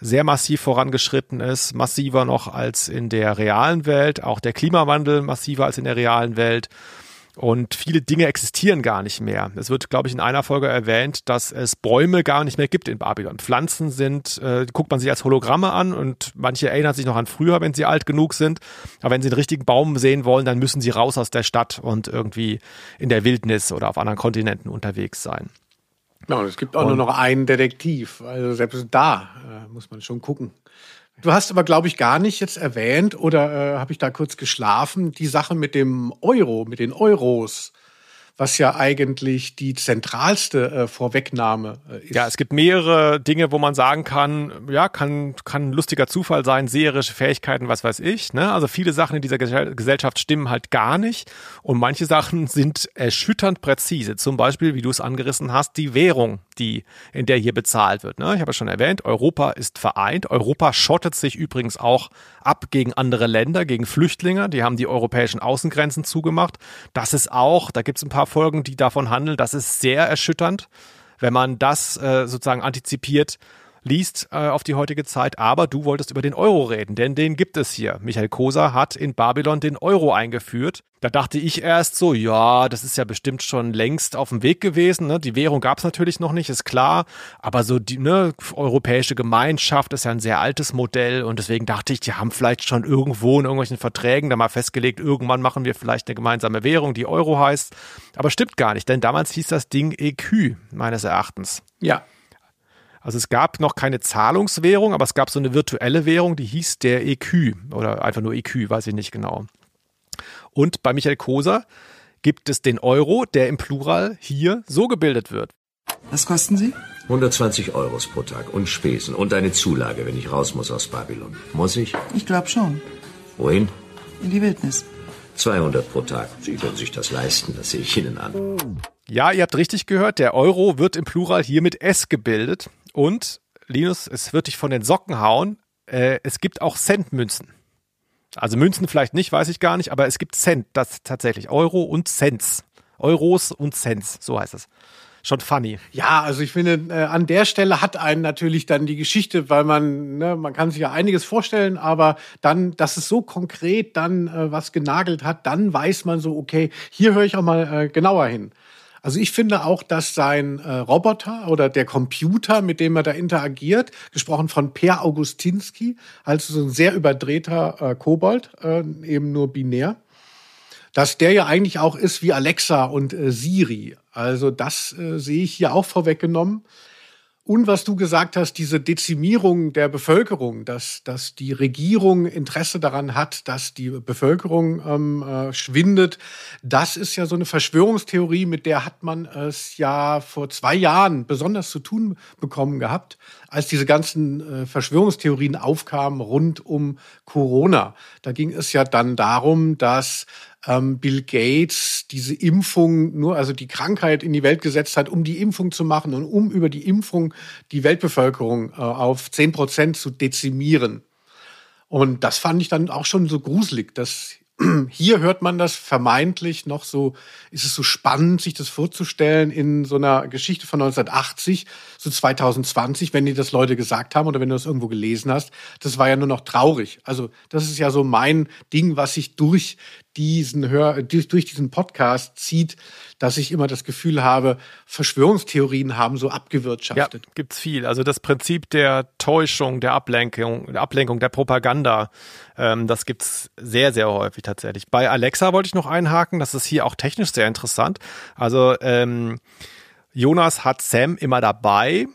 S2: sehr massiv vorangeschritten ist, massiver noch als in der realen Welt, auch der Klimawandel massiver als in der realen Welt. Und viele Dinge existieren gar nicht mehr. Es wird, glaube ich, in einer Folge erwähnt, dass es Bäume gar nicht mehr gibt in Babylon. Pflanzen sind, äh, guckt man sich als Hologramme an und manche erinnern sich noch an früher, wenn sie alt genug sind. Aber wenn sie einen richtigen Baum sehen wollen, dann müssen sie raus aus der Stadt und irgendwie in der Wildnis oder auf anderen Kontinenten unterwegs sein.
S1: Ja, und es gibt auch und, nur noch einen Detektiv. Also selbst da äh, muss man schon gucken. Du hast aber, glaube ich, gar nicht jetzt erwähnt, oder äh, habe ich da kurz geschlafen, die Sache mit dem Euro, mit den Euros was ja eigentlich die zentralste äh, Vorwegnahme äh, ist.
S2: Ja, es gibt mehrere Dinge, wo man sagen kann, ja, kann, kann lustiger Zufall sein, seherische Fähigkeiten, was weiß ich. Ne? Also viele Sachen in dieser Gesellschaft stimmen halt gar nicht und manche Sachen sind erschütternd präzise. Zum Beispiel, wie du es angerissen hast, die Währung, die, in der hier bezahlt wird. Ne? Ich habe ja schon erwähnt, Europa ist vereint. Europa schottet sich übrigens auch ab gegen andere Länder, gegen Flüchtlinge. Die haben die europäischen Außengrenzen zugemacht. Das ist auch, da gibt es ein paar Folgen, die davon handeln. Das ist sehr erschütternd, wenn man das äh, sozusagen antizipiert liest äh, auf die heutige Zeit. Aber du wolltest über den Euro reden, denn den gibt es hier. Michael Koser hat in Babylon den Euro eingeführt. Da dachte ich erst so, ja, das ist ja bestimmt schon längst auf dem Weg gewesen. Ne? Die Währung gab es natürlich noch nicht, ist klar. Aber so die ne, europäische Gemeinschaft ist ja ein sehr altes Modell und deswegen dachte ich, die haben vielleicht schon irgendwo in irgendwelchen Verträgen da mal festgelegt, irgendwann machen wir vielleicht eine gemeinsame Währung, die Euro heißt. Aber stimmt gar nicht, denn damals hieß das Ding EQ meines Erachtens.
S1: Ja,
S2: also es gab noch keine Zahlungswährung, aber es gab so eine virtuelle Währung, die hieß der EQ oder einfach nur EQ, weiß ich nicht genau. Und bei Michael Koser gibt es den Euro, der im Plural hier so gebildet wird.
S4: Was kosten Sie?
S5: 120 Euros pro Tag und Spesen und eine Zulage, wenn ich raus muss aus Babylon. Muss ich?
S4: Ich glaube schon.
S5: Wohin?
S4: In die Wildnis.
S5: 200 pro Tag. Sie können sich das leisten, das sehe ich Ihnen an.
S2: Ja, ihr habt richtig gehört, der Euro wird im Plural hier mit S gebildet. Und, Linus, es wird dich von den Socken hauen. Äh, es gibt auch Centmünzen. Also Münzen vielleicht nicht, weiß ich gar nicht, aber es gibt Cent, das tatsächlich. Euro und Cents. Euros und Cents, so heißt es. Schon funny.
S1: Ja, also ich finde, äh, an der Stelle hat einen natürlich dann die Geschichte, weil man, ne, man kann sich ja einiges vorstellen, aber dann, dass es so konkret dann äh, was genagelt hat, dann weiß man so, okay, hier höre ich auch mal äh, genauer hin. Also ich finde auch, dass sein äh, Roboter oder der Computer, mit dem er da interagiert, gesprochen von Per Augustinski, also so ein sehr überdrehter äh, Kobold, äh, eben nur binär, dass der ja eigentlich auch ist wie Alexa und äh, Siri. Also das äh, sehe ich hier auch vorweggenommen. Und was du gesagt hast, diese Dezimierung der Bevölkerung, dass, dass die Regierung Interesse daran hat, dass die Bevölkerung ähm, äh, schwindet, das ist ja so eine Verschwörungstheorie, mit der hat man es ja vor zwei Jahren besonders zu tun bekommen gehabt, als diese ganzen äh, Verschwörungstheorien aufkamen rund um Corona. Da ging es ja dann darum, dass ähm, Bill Gates diese Impfung nur, also die Krankheit in die Welt gesetzt hat, um die Impfung zu machen und um über die Impfung die Weltbevölkerung äh, auf zehn Prozent zu dezimieren. Und das fand ich dann auch schon so gruselig, dass [clears throat] hier hört man das vermeintlich noch so, ist es so spannend, sich das vorzustellen in so einer Geschichte von 1980, so 2020, wenn dir das Leute gesagt haben oder wenn du das irgendwo gelesen hast. Das war ja nur noch traurig. Also das ist ja so mein Ding, was sich durch diesen Hör, durch diesen Podcast zieht, dass ich immer das Gefühl habe, Verschwörungstheorien haben so abgewirtschaftet.
S2: Ja, gibt's viel. Also das Prinzip der Täuschung, der Ablenkung, der Ablenkung, der Propaganda, ähm, das gibt's sehr, sehr häufig tatsächlich. Bei Alexa wollte ich noch einhaken, das ist hier auch technisch sehr interessant. Also ähm, Jonas hat Sam immer dabei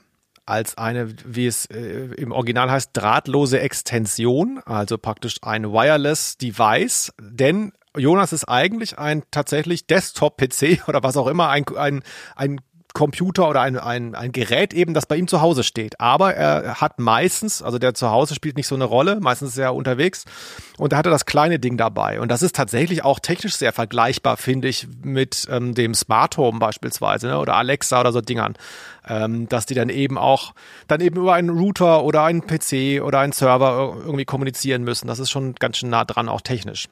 S2: als eine, wie es äh, im Original heißt, drahtlose Extension, also praktisch ein Wireless Device, denn Jonas ist eigentlich ein tatsächlich Desktop-PC [laughs] oder was auch immer, ein, ein, ein Computer oder ein, ein, ein Gerät eben, das bei ihm zu Hause steht. Aber er hat meistens, also der zu Hause spielt nicht so eine Rolle, meistens ist er unterwegs und da hat er das kleine Ding dabei. Und das ist tatsächlich auch technisch sehr vergleichbar, finde ich, mit ähm, dem Smart Home beispielsweise ne? oder Alexa oder so Dingern. Ähm, dass die dann eben auch dann eben über einen Router oder einen PC oder einen Server irgendwie kommunizieren müssen. Das ist schon ganz schön nah dran, auch technisch.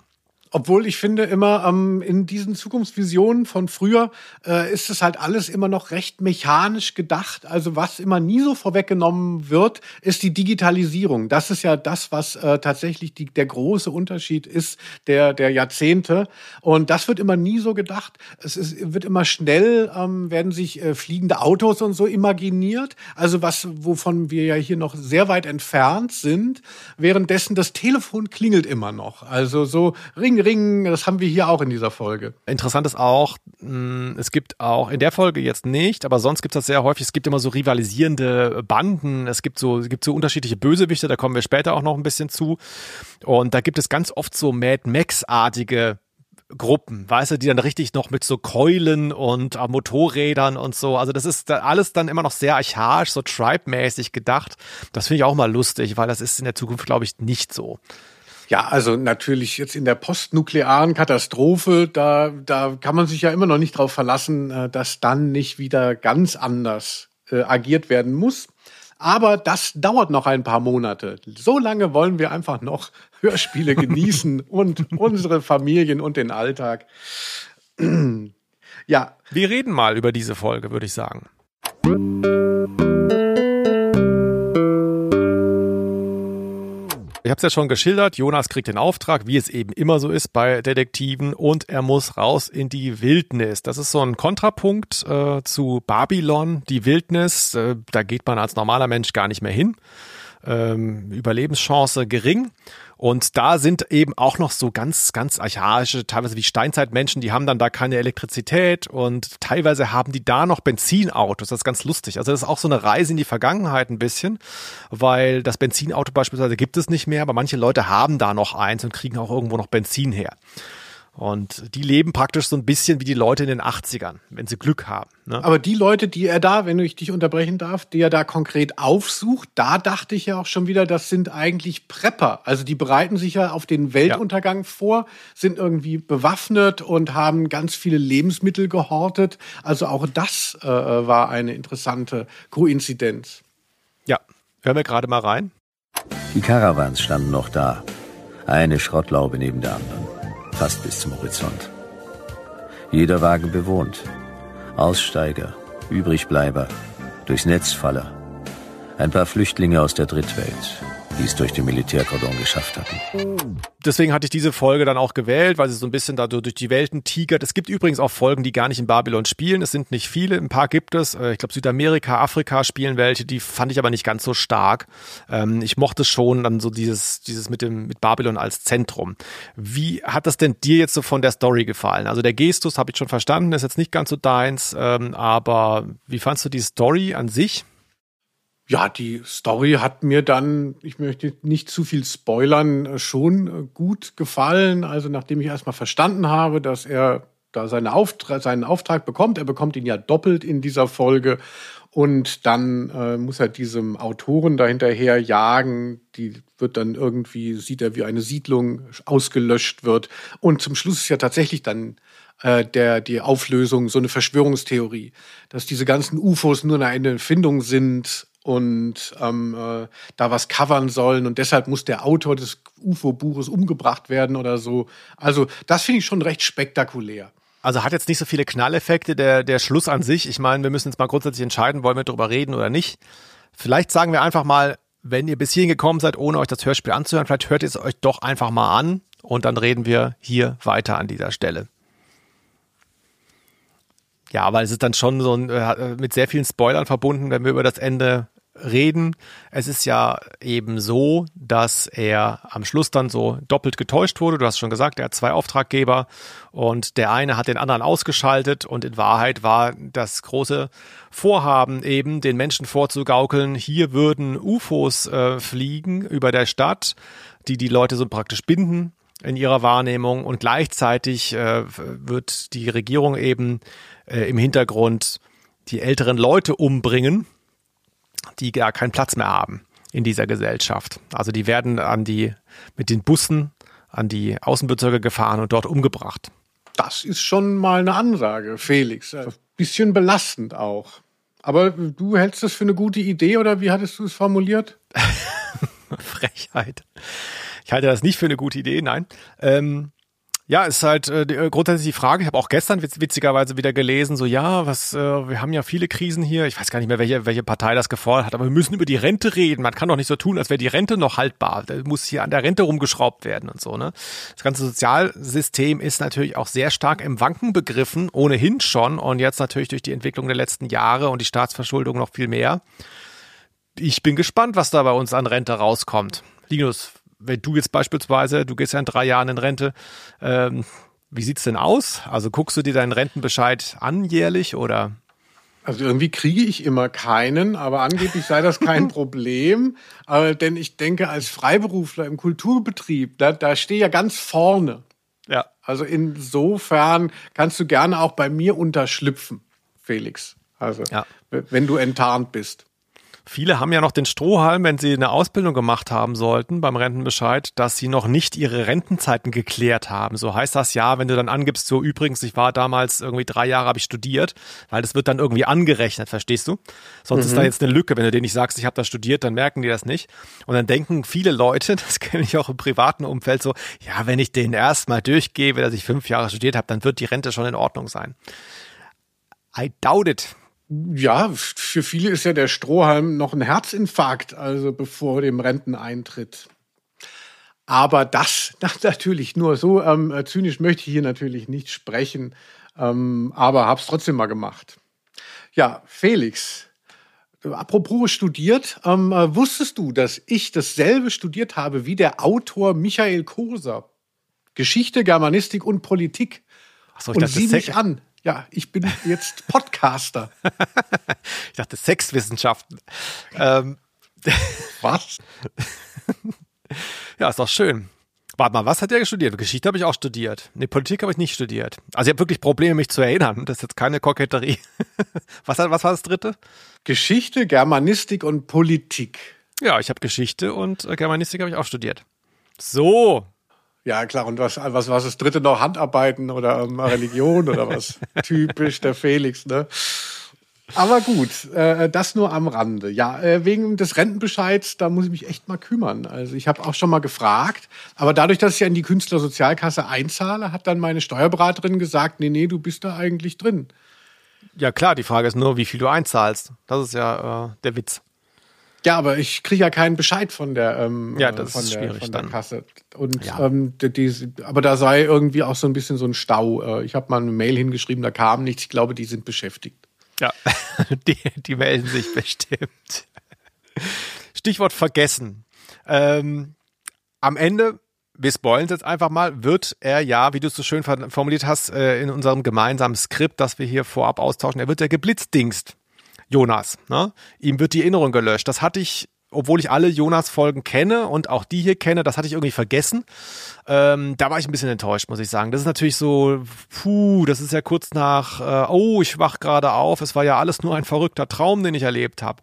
S1: Obwohl ich finde immer ähm, in diesen Zukunftsvisionen von früher äh, ist es halt alles immer noch recht mechanisch gedacht. Also was immer nie so vorweggenommen wird, ist die Digitalisierung. Das ist ja das, was äh, tatsächlich die, der große Unterschied ist der der Jahrzehnte. Und das wird immer nie so gedacht. Es ist, wird immer schnell ähm, werden sich äh, fliegende Autos und so imaginiert. Also was wovon wir ja hier noch sehr weit entfernt sind. Währenddessen das Telefon klingelt immer noch. Also so Ring Ring, das haben wir hier auch in dieser Folge.
S2: Interessant ist auch, hm, es gibt auch in der Folge jetzt nicht, aber sonst gibt es das sehr häufig. Es gibt immer so rivalisierende Banden. Es gibt so, es gibt so unterschiedliche Bösewichte, da kommen wir später auch noch ein bisschen zu. Und da gibt es ganz oft so Mad Max-artige Gruppen, weißt du, die dann richtig noch mit so Keulen und äh, Motorrädern und so. Also das ist da alles dann immer noch sehr archaisch, so Tribe-mäßig gedacht. Das finde ich auch mal lustig, weil das ist in der Zukunft, glaube ich, nicht so.
S1: Ja, also natürlich jetzt in der postnuklearen Katastrophe, da, da kann man sich ja immer noch nicht darauf verlassen, äh, dass dann nicht wieder ganz anders äh, agiert werden muss. Aber das dauert noch ein paar Monate. So lange wollen wir einfach noch [laughs] Hörspiele genießen [laughs] und unsere Familien und den Alltag. [clears throat]
S2: ja. Wir reden mal über diese Folge, würde ich sagen. Ich habe es ja schon geschildert, Jonas kriegt den Auftrag, wie es eben immer so ist bei Detektiven, und er muss raus in die Wildnis. Das ist so ein Kontrapunkt äh, zu Babylon, die Wildnis. Äh, da geht man als normaler Mensch gar nicht mehr hin. Ähm, Überlebenschance gering. Und da sind eben auch noch so ganz, ganz archaische, teilweise wie Steinzeitmenschen, die haben dann da keine Elektrizität und teilweise haben die da noch Benzinautos. Das ist ganz lustig. Also das ist auch so eine Reise in die Vergangenheit ein bisschen, weil das Benzinauto beispielsweise gibt es nicht mehr, aber manche Leute haben da noch eins und kriegen auch irgendwo noch Benzin her. Und die leben praktisch so ein bisschen wie die Leute in den 80ern, wenn sie Glück haben.
S1: Ne? Aber die Leute, die er da, wenn ich dich unterbrechen darf, die er da konkret aufsucht, da dachte ich ja auch schon wieder, das sind eigentlich Prepper. Also die bereiten sich ja auf den Weltuntergang ja. vor, sind irgendwie bewaffnet und haben ganz viele Lebensmittel gehortet. Also auch das äh, war eine interessante Koinzidenz.
S2: Ja, hören wir gerade mal rein.
S3: Die Caravans standen noch da. Eine Schrottlaube neben der anderen fast bis zum Horizont. Jeder Wagen bewohnt. Aussteiger, Übrigbleiber, durchs Netz Faller. Ein paar Flüchtlinge aus der Drittwelt, die es durch den Militärkordon geschafft hatten.
S2: Deswegen hatte ich diese Folge dann auch gewählt, weil sie so ein bisschen da durch die Welten tigert. Es gibt übrigens auch Folgen, die gar nicht in Babylon spielen. Es sind nicht viele, ein paar gibt es. Äh, ich glaube, Südamerika, Afrika spielen welche, die fand ich aber nicht ganz so stark. Ähm, ich mochte schon dann so dieses, dieses mit dem, mit Babylon als Zentrum. Wie hat das denn dir jetzt so von der Story gefallen? Also der Gestus habe ich schon verstanden, ist jetzt nicht ganz so deins, ähm, aber wie fandst du die Story an sich?
S1: Ja, die Story hat mir dann, ich möchte nicht zu viel spoilern, äh, schon äh, gut gefallen. Also nachdem ich erstmal verstanden habe, dass er da seine Auftra seinen Auftrag bekommt, er bekommt ihn ja doppelt in dieser Folge und dann äh, muss er diesem Autoren dahinterher jagen. Die wird dann irgendwie, sieht er, wie eine Siedlung ausgelöscht wird. Und zum Schluss ist ja tatsächlich dann äh, der, die Auflösung so eine Verschwörungstheorie, dass diese ganzen UFOs nur eine Erfindung sind und ähm, äh, da was covern sollen und deshalb muss der Autor des UFO-Buches umgebracht werden oder so. Also das finde ich schon recht spektakulär.
S2: Also hat jetzt nicht so viele Knalleffekte, der, der Schluss an sich. Ich meine, wir müssen jetzt mal grundsätzlich entscheiden, wollen wir darüber reden oder nicht. Vielleicht sagen wir einfach mal, wenn ihr bis hierhin gekommen seid, ohne euch das Hörspiel anzuhören, vielleicht hört ihr es euch doch einfach mal an und dann reden wir hier weiter an dieser Stelle. Ja, weil es ist dann schon so ein, äh, mit sehr vielen Spoilern verbunden, wenn wir über das Ende reden. Es ist ja eben so, dass er am Schluss dann so doppelt getäuscht wurde. Du hast schon gesagt, er hat zwei Auftraggeber und der eine hat den anderen ausgeschaltet und in Wahrheit war das große Vorhaben eben, den Menschen vorzugaukeln, hier würden UFOs äh, fliegen über der Stadt, die die Leute so praktisch binden in ihrer Wahrnehmung und gleichzeitig äh, wird die Regierung eben äh, im Hintergrund die älteren Leute umbringen, die gar keinen Platz mehr haben in dieser Gesellschaft. Also die werden an die, mit den Bussen an die Außenbezirke gefahren und dort umgebracht.
S1: Das ist schon mal eine Ansage, Felix. Ein bisschen belastend auch. Aber du hältst das für eine gute Idee oder wie hattest du es formuliert? [laughs]
S2: Frechheit. Ich halte das nicht für eine gute Idee, nein. Ähm, ja, ist halt äh, äh, grundsätzlich die Frage. Ich habe auch gestern witz, witzigerweise wieder gelesen, so ja, was, äh, wir haben ja viele Krisen hier. Ich weiß gar nicht mehr, welche, welche Partei das gefordert hat, aber wir müssen über die Rente reden. Man kann doch nicht so tun, als wäre die Rente noch haltbar. Da muss hier an der Rente rumgeschraubt werden und so. Ne? Das ganze Sozialsystem ist natürlich auch sehr stark im Wanken begriffen, ohnehin schon und jetzt natürlich durch die Entwicklung der letzten Jahre und die Staatsverschuldung noch viel mehr. Ich bin gespannt, was da bei uns an Rente rauskommt. Linus, wenn du jetzt beispielsweise, du gehst ja in drei Jahren in Rente, ähm, wie sieht's denn aus? Also guckst du dir deinen Rentenbescheid an jährlich oder?
S1: Also irgendwie kriege ich immer keinen, aber angeblich sei das kein [laughs] Problem. Aber denn ich denke, als Freiberufler im Kulturbetrieb, da, da stehe ja ganz vorne.
S2: Ja.
S1: Also insofern kannst du gerne auch bei mir unterschlüpfen, Felix. Also ja. wenn du enttarnt bist.
S2: Viele haben ja noch den Strohhalm, wenn sie eine Ausbildung gemacht haben sollten beim Rentenbescheid, dass sie noch nicht ihre Rentenzeiten geklärt haben. So heißt das ja, wenn du dann angibst, so übrigens, ich war damals irgendwie drei Jahre habe ich studiert, weil das wird dann irgendwie angerechnet, verstehst du? Sonst mhm. ist da jetzt eine Lücke. Wenn du denen nicht sagst, ich habe da studiert, dann merken die das nicht. Und dann denken viele Leute, [laughs] das kenne ich auch im privaten Umfeld so, ja, wenn ich den erstmal durchgebe, dass ich fünf Jahre studiert habe, dann wird die Rente schon in Ordnung sein. I doubt it.
S1: Ja, für viele ist ja der Strohhalm noch ein Herzinfarkt, also bevor dem Renteneintritt. Aber das, [laughs] das natürlich nur so ähm, äh, zynisch möchte ich hier natürlich nicht sprechen, ähm, aber hab's trotzdem mal gemacht. Ja, Felix, apropos studiert, ähm, äh, wusstest du, dass ich dasselbe studiert habe wie der Autor Michael Koser? Geschichte, Germanistik und Politik.
S2: Ach so, ich und sieh
S1: mich an. Ja, ich bin jetzt Podcaster. [laughs]
S2: ich dachte Sexwissenschaften. Ähm. [laughs]
S1: Was?
S2: ja, ist doch schön. Warte mal, was hat der studiert? Geschichte habe ich auch studiert. Nee, Politik habe ich nicht studiert. Also ich habe wirklich Probleme, mich zu erinnern. Das ist jetzt keine Koketterie. [laughs] was, was war das dritte?
S1: Geschichte, Germanistik und Politik.
S2: Ja, ich habe Geschichte und äh, Germanistik habe ich auch studiert. So,
S1: ja, klar. Und was, was was das dritte noch? Handarbeiten oder ähm, Religion oder was? [laughs] Typisch der Felix, ne? Aber gut, äh, das nur am Rande. Ja, äh, wegen des Rentenbescheids, da muss ich mich echt mal kümmern. Also ich habe auch schon mal gefragt, aber dadurch, dass ich ja in die Künstlersozialkasse einzahle, hat dann meine Steuerberaterin gesagt, nee, nee, du bist da eigentlich drin.
S2: Ja klar, die Frage ist nur, wie viel du einzahlst. Das ist ja äh, der Witz.
S1: Ja, aber ich kriege ja keinen Bescheid von der, ähm,
S2: ja, das
S1: von,
S2: ist
S1: der,
S2: schwierig
S1: von der
S2: dann.
S1: Kasse. Und ja. ähm, die, die, aber da sei irgendwie auch so ein bisschen so ein Stau. Äh, ich habe mal eine Mail hingeschrieben, da kam nichts. Ich glaube, die sind beschäftigt.
S2: Ja, [laughs] die, die melden sich [laughs] bestimmt. Stichwort vergessen. Ähm, am Ende, wir spoilen es jetzt einfach mal, wird er ja, wie du es so schön formuliert hast, äh, in unserem gemeinsamen Skript, das wir hier vorab austauschen, er wird ja geblitzdingst. Jonas. Ne? Ihm wird die Erinnerung gelöscht. Das hatte ich, obwohl ich alle Jonas-Folgen kenne und auch die hier kenne, das hatte ich irgendwie vergessen. Ähm, da war ich ein bisschen enttäuscht, muss ich sagen. Das ist natürlich so, puh, das ist ja kurz nach, äh, oh, ich wach gerade auf. Es war ja alles nur ein verrückter Traum, den ich erlebt habe.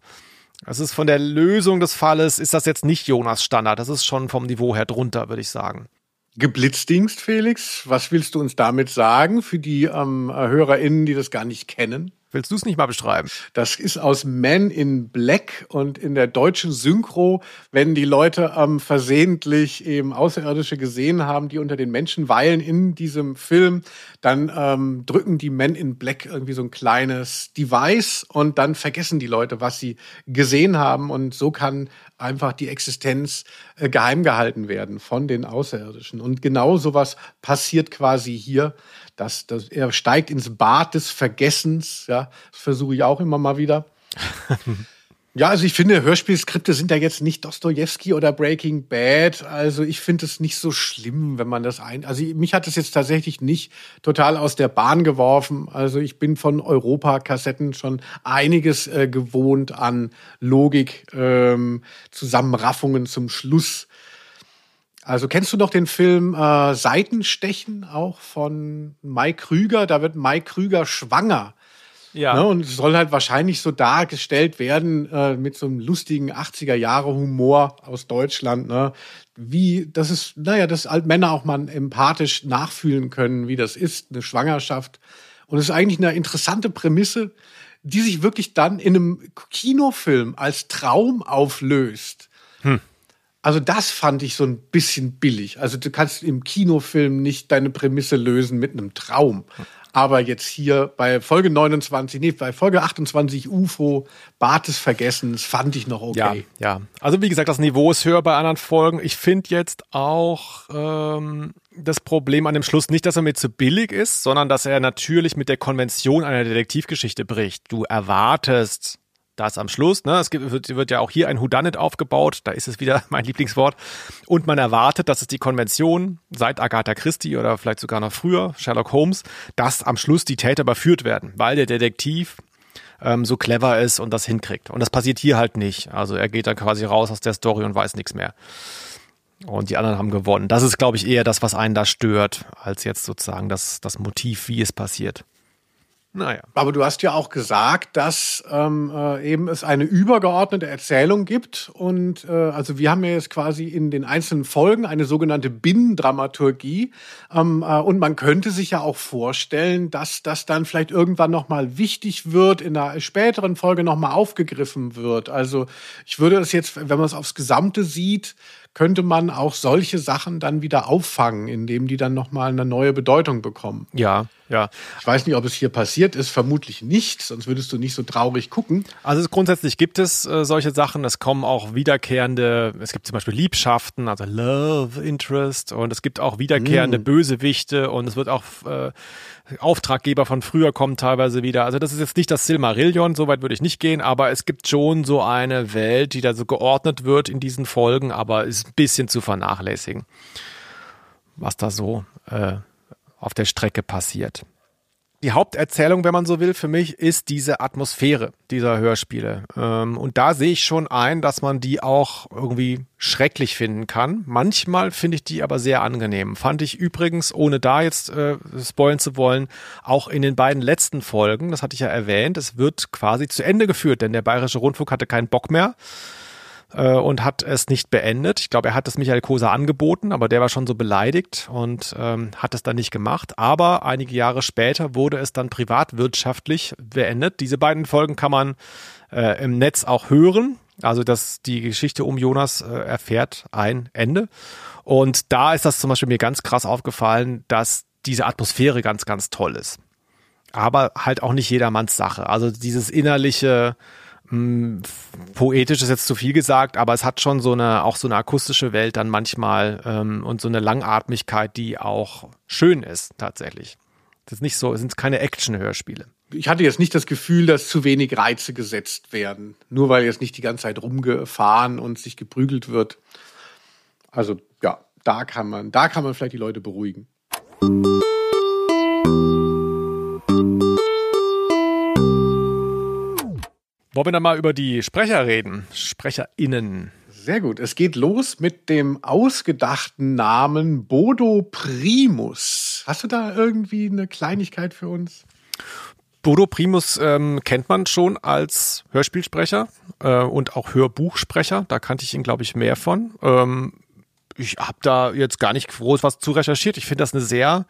S2: Das ist von der Lösung des Falles, ist das jetzt nicht Jonas Standard. Das ist schon vom Niveau her drunter, würde ich sagen.
S1: Geblitzdingst, Felix. Was willst du uns damit sagen für die ähm, HörerInnen, die das gar nicht kennen?
S2: Willst du es nicht mal beschreiben?
S1: Das ist aus Men in Black und in der deutschen Synchro, wenn die Leute ähm, versehentlich eben Außerirdische gesehen haben, die unter den Menschen weilen in diesem Film, dann ähm, drücken die Men in Black irgendwie so ein kleines Device und dann vergessen die Leute, was sie gesehen haben und so kann einfach die Existenz äh, geheim gehalten werden von den Außerirdischen. Und genau sowas passiert quasi hier. Das, das, er steigt ins Bad des Vergessens. Ja, das versuche ich auch immer mal wieder. [laughs] ja, also ich finde, Hörspielskripte sind ja jetzt nicht Dostoevsky oder Breaking Bad. Also ich finde es nicht so schlimm, wenn man das ein. Also mich hat es jetzt tatsächlich nicht total aus der Bahn geworfen. Also ich bin von Europa-Kassetten schon einiges äh, gewohnt an Logik, ähm, Zusammenraffungen zum Schluss also kennst du noch den Film äh, Seitenstechen auch von Mike Krüger? Da wird Mike Krüger schwanger
S2: Ja.
S1: Ne? Und es soll halt wahrscheinlich so dargestellt werden äh, mit so einem lustigen 80er Jahre Humor aus Deutschland, ne? Wie, das ist, naja, dass halt Männer auch mal empathisch nachfühlen können, wie das ist, eine Schwangerschaft. Und es ist eigentlich eine interessante Prämisse, die sich wirklich dann in einem Kinofilm als Traum auflöst.
S2: Hm.
S1: Also das fand ich so ein bisschen billig. Also du kannst im Kinofilm nicht deine Prämisse lösen mit einem Traum. Aber jetzt hier bei Folge 29, nee, bei Folge 28 UFO, Bart des Vergessens, fand ich noch okay.
S2: Ja, ja. Also wie gesagt, das Niveau ist höher bei anderen Folgen. Ich finde jetzt auch ähm, das Problem an dem Schluss nicht, dass er mir zu billig ist, sondern dass er natürlich mit der Konvention einer Detektivgeschichte bricht. Du erwartest das am Schluss. Ne? Es gibt, wird, wird ja auch hier ein Whodunit aufgebaut, da ist es wieder [laughs] mein Lieblingswort. Und man erwartet, dass es die Konvention seit Agatha Christie oder vielleicht sogar noch früher, Sherlock Holmes, dass am Schluss die Täter überführt werden, weil der Detektiv ähm, so clever ist und das hinkriegt. Und das passiert hier halt nicht. Also er geht dann quasi raus aus der Story und weiß nichts mehr. Und die anderen haben gewonnen. Das ist, glaube ich, eher das, was einen da stört, als jetzt sozusagen das, das Motiv, wie es passiert. Naja.
S1: Aber du hast ja auch gesagt, dass ähm, äh, eben es eine übergeordnete Erzählung gibt. Und äh, also wir haben ja jetzt quasi in den einzelnen Folgen eine sogenannte Binnendramaturgie. Ähm, äh, und man könnte sich ja auch vorstellen, dass das dann vielleicht irgendwann nochmal wichtig wird, in einer späteren Folge nochmal aufgegriffen wird. Also ich würde es jetzt, wenn man es aufs Gesamte sieht, könnte man auch solche Sachen dann wieder auffangen, indem die dann nochmal eine neue Bedeutung bekommen.
S2: Ja, ja.
S1: Ich weiß nicht, ob es hier passiert ist, vermutlich nicht, sonst würdest du nicht so traurig gucken.
S2: Also grundsätzlich gibt es äh, solche Sachen. Es kommen auch wiederkehrende, es gibt zum Beispiel Liebschaften, also Love Interest und es gibt auch wiederkehrende mm. Bösewichte und es wird auch äh, Auftraggeber von früher kommen teilweise wieder. Also das ist jetzt nicht das Silmarillion, so weit würde ich nicht gehen, aber es gibt schon so eine Welt, die da so geordnet wird in diesen Folgen, aber ist ein bisschen zu vernachlässigen, was da so äh, auf der Strecke passiert die Haupterzählung, wenn man so will, für mich ist diese Atmosphäre dieser Hörspiele. Ähm, und da sehe ich schon ein, dass man die auch irgendwie schrecklich finden kann. Manchmal finde ich die aber sehr angenehm. Fand ich übrigens, ohne da jetzt äh, spoilen zu wollen, auch in den beiden letzten Folgen, das hatte ich ja erwähnt, es wird quasi zu Ende geführt, denn der Bayerische Rundfunk hatte keinen Bock mehr äh, und hat es nicht beendet. Ich glaube, er hat es Michael Koser angeboten, aber der war schon so beleidigt und ähm, hat es dann nicht gemacht. Aber einige Jahre später wurde es dann privatwirtschaftlich beendet. Diese beiden Folgen kann man äh, im Netz auch hören. Also, dass die Geschichte um Jonas äh, erfährt ein Ende. Und da ist das zum Beispiel mir ganz krass aufgefallen, dass diese Atmosphäre ganz, ganz toll ist. Aber halt auch nicht jedermanns Sache. Also dieses innerliche, poetisch ist jetzt zu viel gesagt, aber es hat schon so eine, auch so eine akustische Welt dann manchmal ähm, und so eine Langatmigkeit, die auch schön ist tatsächlich. Das ist nicht so, es sind keine Action-Hörspiele.
S1: Ich hatte jetzt nicht das Gefühl, dass zu wenig Reize gesetzt werden, nur weil jetzt nicht die ganze Zeit rumgefahren und sich geprügelt wird. Also ja, da kann man, da kann man vielleicht die Leute beruhigen.
S2: Wollen wir dann mal über die Sprecher reden? SprecherInnen.
S1: Sehr gut. Es geht los mit dem ausgedachten Namen Bodo Primus. Hast du da irgendwie eine Kleinigkeit für uns?
S2: Bodo Primus ähm, kennt man schon als Hörspielsprecher äh, und auch Hörbuchsprecher. Da kannte ich ihn, glaube ich, mehr von. Ähm, ich habe da jetzt gar nicht groß was zu recherchiert. Ich finde das eine sehr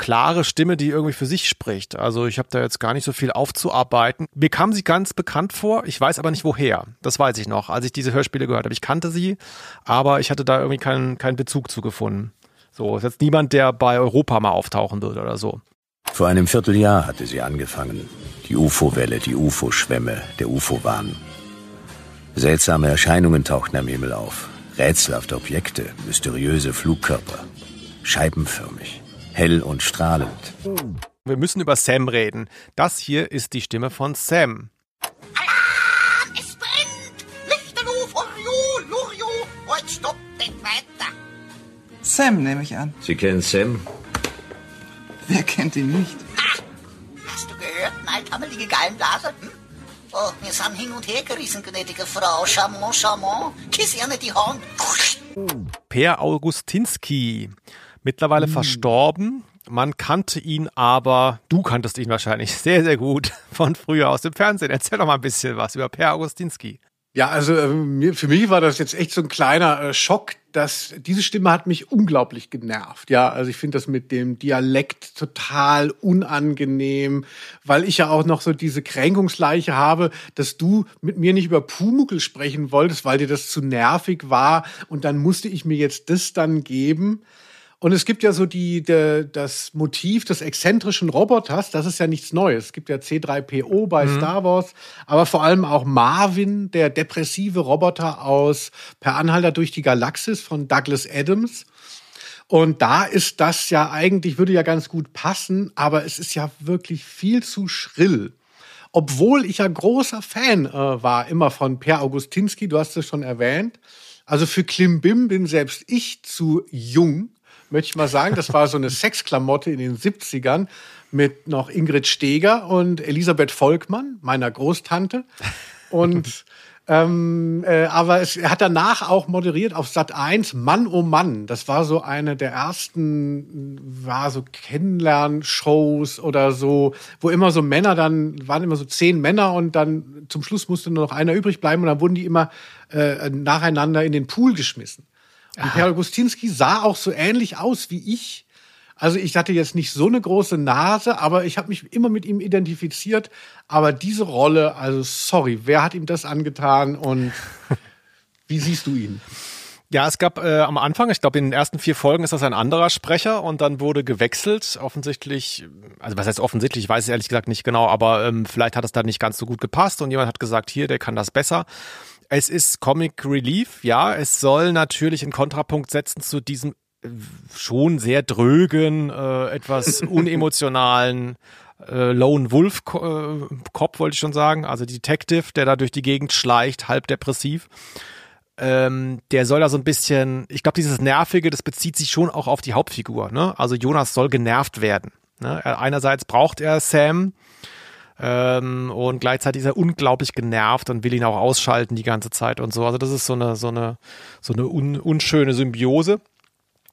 S2: klare Stimme, die irgendwie für sich spricht. Also ich habe da jetzt gar nicht so viel aufzuarbeiten. Mir kam sie ganz bekannt vor, ich weiß aber nicht woher. Das weiß ich noch, als ich diese Hörspiele gehört habe. Ich kannte sie, aber ich hatte da irgendwie keinen, keinen Bezug zu gefunden. So, ist jetzt niemand, der bei Europa mal auftauchen würde oder so.
S3: Vor einem Vierteljahr hatte sie angefangen. Die UFO-Welle, die UFO-Schwämme, der UFO-Wahn. Seltsame Erscheinungen tauchten am Himmel auf. Rätselhafte Objekte, mysteriöse Flugkörper. Scheibenförmig hell und strahlend.
S2: Wir müssen über Sam reden. Das hier ist die Stimme von Sam.
S6: Alarm! Es brennt! Lichterloh, Furio, Lurio, heute stoppt nicht weiter.
S4: Sam, nehme ich an.
S5: Sie kennen Sam?
S4: Wer kennt ihn nicht?
S6: Ha! Hast du gehört, neidhammelige Gallenblase? Hm? Oh, wir sind hin und her gerissen, gnädige Frau. Charmant, charmant. Kiss ihr nicht die Hand.
S2: Per Augustinski mittlerweile mm. verstorben. Man kannte ihn aber, du kanntest ihn wahrscheinlich [laughs] sehr, sehr gut von früher aus dem Fernsehen. Erzähl doch mal ein bisschen was über Per Augustinski.
S1: Ja, also äh, für mich war das jetzt echt so ein kleiner äh, Schock, dass diese Stimme hat mich unglaublich genervt. Ja, also ich finde das mit dem Dialekt total unangenehm, weil ich ja auch noch so diese Kränkungsleiche habe, dass du mit mir nicht über Pumuckel sprechen wolltest, weil dir das zu nervig war und dann musste ich mir jetzt das dann geben. Und es gibt ja so die, de, das Motiv des exzentrischen Roboters, das ist ja nichts Neues. Es gibt ja C3PO bei mhm. Star Wars, aber vor allem auch Marvin, der depressive Roboter aus Per Anhalter durch die Galaxis von Douglas Adams. Und da ist das ja eigentlich, würde ja ganz gut passen, aber es ist ja wirklich viel zu schrill. Obwohl ich ja großer Fan äh, war, immer von Per Augustinski, du hast es schon erwähnt. Also für Klimbim bin selbst ich zu jung möchte ich mal sagen. Das war so eine Sexklamotte in den 70ern mit noch Ingrid Steger und Elisabeth Volkmann, meiner Großtante. Und ähm, äh, aber es, er hat danach auch moderiert auf Sat 1 Mann oh Mann. Das war so eine der ersten, war so Kennenlernshows oder so, wo immer so Männer dann, waren immer so zehn Männer und dann zum Schluss musste nur noch einer übrig bleiben und dann wurden die immer äh, nacheinander in den Pool geschmissen. Und Per Augustinski sah auch so ähnlich aus wie ich. Also ich hatte jetzt nicht so eine große Nase, aber ich habe mich immer mit ihm identifiziert. Aber diese Rolle, also sorry, wer hat ihm das angetan und [laughs] wie siehst du ihn?
S2: Ja, es gab äh, am Anfang, ich glaube in den ersten vier Folgen ist das ein anderer Sprecher und dann wurde gewechselt. Offensichtlich, also was heißt offensichtlich, ich weiß es ehrlich gesagt nicht genau, aber ähm, vielleicht hat es da nicht ganz so gut gepasst und jemand hat gesagt, hier, der kann das besser. Es ist Comic Relief, ja. Es soll natürlich einen Kontrapunkt setzen zu diesem äh, schon sehr drögen, äh, etwas [laughs] unemotionalen äh, Lone Wolf äh, Cop, wollte ich schon sagen. Also Detective, der da durch die Gegend schleicht, halb depressiv. Ähm, der soll da so ein bisschen, ich glaube, dieses Nervige, das bezieht sich schon auch auf die Hauptfigur. Ne? Also Jonas soll genervt werden. Ne? Einerseits braucht er Sam, ähm, und gleichzeitig ist er unglaublich genervt und will ihn auch ausschalten die ganze Zeit und so. Also das ist so eine, so eine, so eine un, unschöne Symbiose.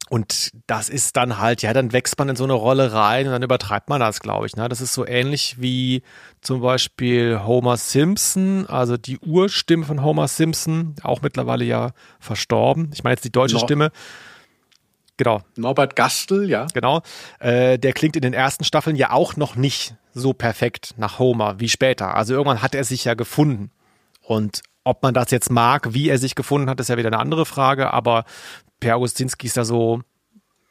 S2: Und das ist dann halt, ja, dann wächst man in so eine Rolle rein und dann übertreibt man das, glaube ich. Ne? Das ist so ähnlich wie zum Beispiel Homer Simpson, also die Urstimme von Homer Simpson, auch mittlerweile ja verstorben. Ich meine jetzt die deutsche no. Stimme. Genau.
S1: Norbert Gastel, ja.
S2: Genau. Äh, der klingt in den ersten Staffeln ja auch noch nicht so perfekt nach Homer wie später. Also irgendwann hat er sich ja gefunden. Und ob man das jetzt mag, wie er sich gefunden hat, ist ja wieder eine andere Frage. Aber Per Augustinski ist da so,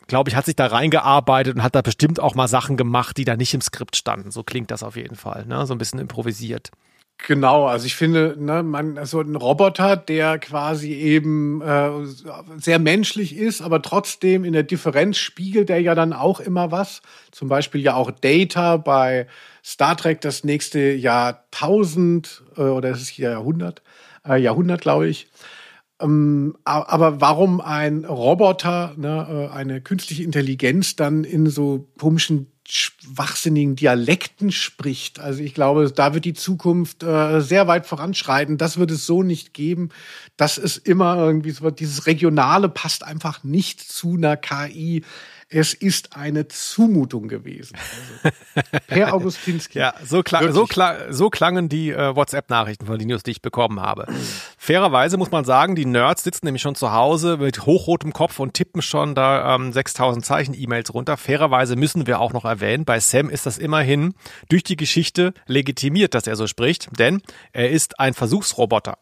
S2: glaube ich, hat sich da reingearbeitet und hat da bestimmt auch mal Sachen gemacht, die da nicht im Skript standen. So klingt das auf jeden Fall. Ne? So ein bisschen improvisiert.
S1: Genau, also ich finde, ne, man so ein Roboter, der quasi eben äh, sehr menschlich ist, aber trotzdem in der Differenz spiegelt er ja dann auch immer was. Zum Beispiel ja auch Data bei Star Trek das nächste Jahrtausend äh, oder ist es hier Jahrhundert, äh, Jahrhundert glaube ich. Ähm, aber warum ein Roboter, ne, äh, eine künstliche Intelligenz dann in so komischen schwachsinnigen Dialekten spricht. Also ich glaube, da wird die Zukunft äh, sehr weit voranschreiten. Das wird es so nicht geben. Das ist immer irgendwie so, dieses Regionale passt einfach nicht zu einer KI es ist eine Zumutung gewesen. Also,
S2: per [laughs] Augustinski. ja, so, klang, so, klang, so klangen die äh, WhatsApp-Nachrichten von Linus, die ich bekommen habe. Fairerweise muss man sagen, die Nerds sitzen nämlich schon zu Hause mit hochrotem Kopf und tippen schon da ähm, 6000 Zeichen E-Mails runter. Fairerweise müssen wir auch noch erwähnen, bei Sam ist das immerhin durch die Geschichte legitimiert, dass er so spricht, denn er ist ein Versuchsroboter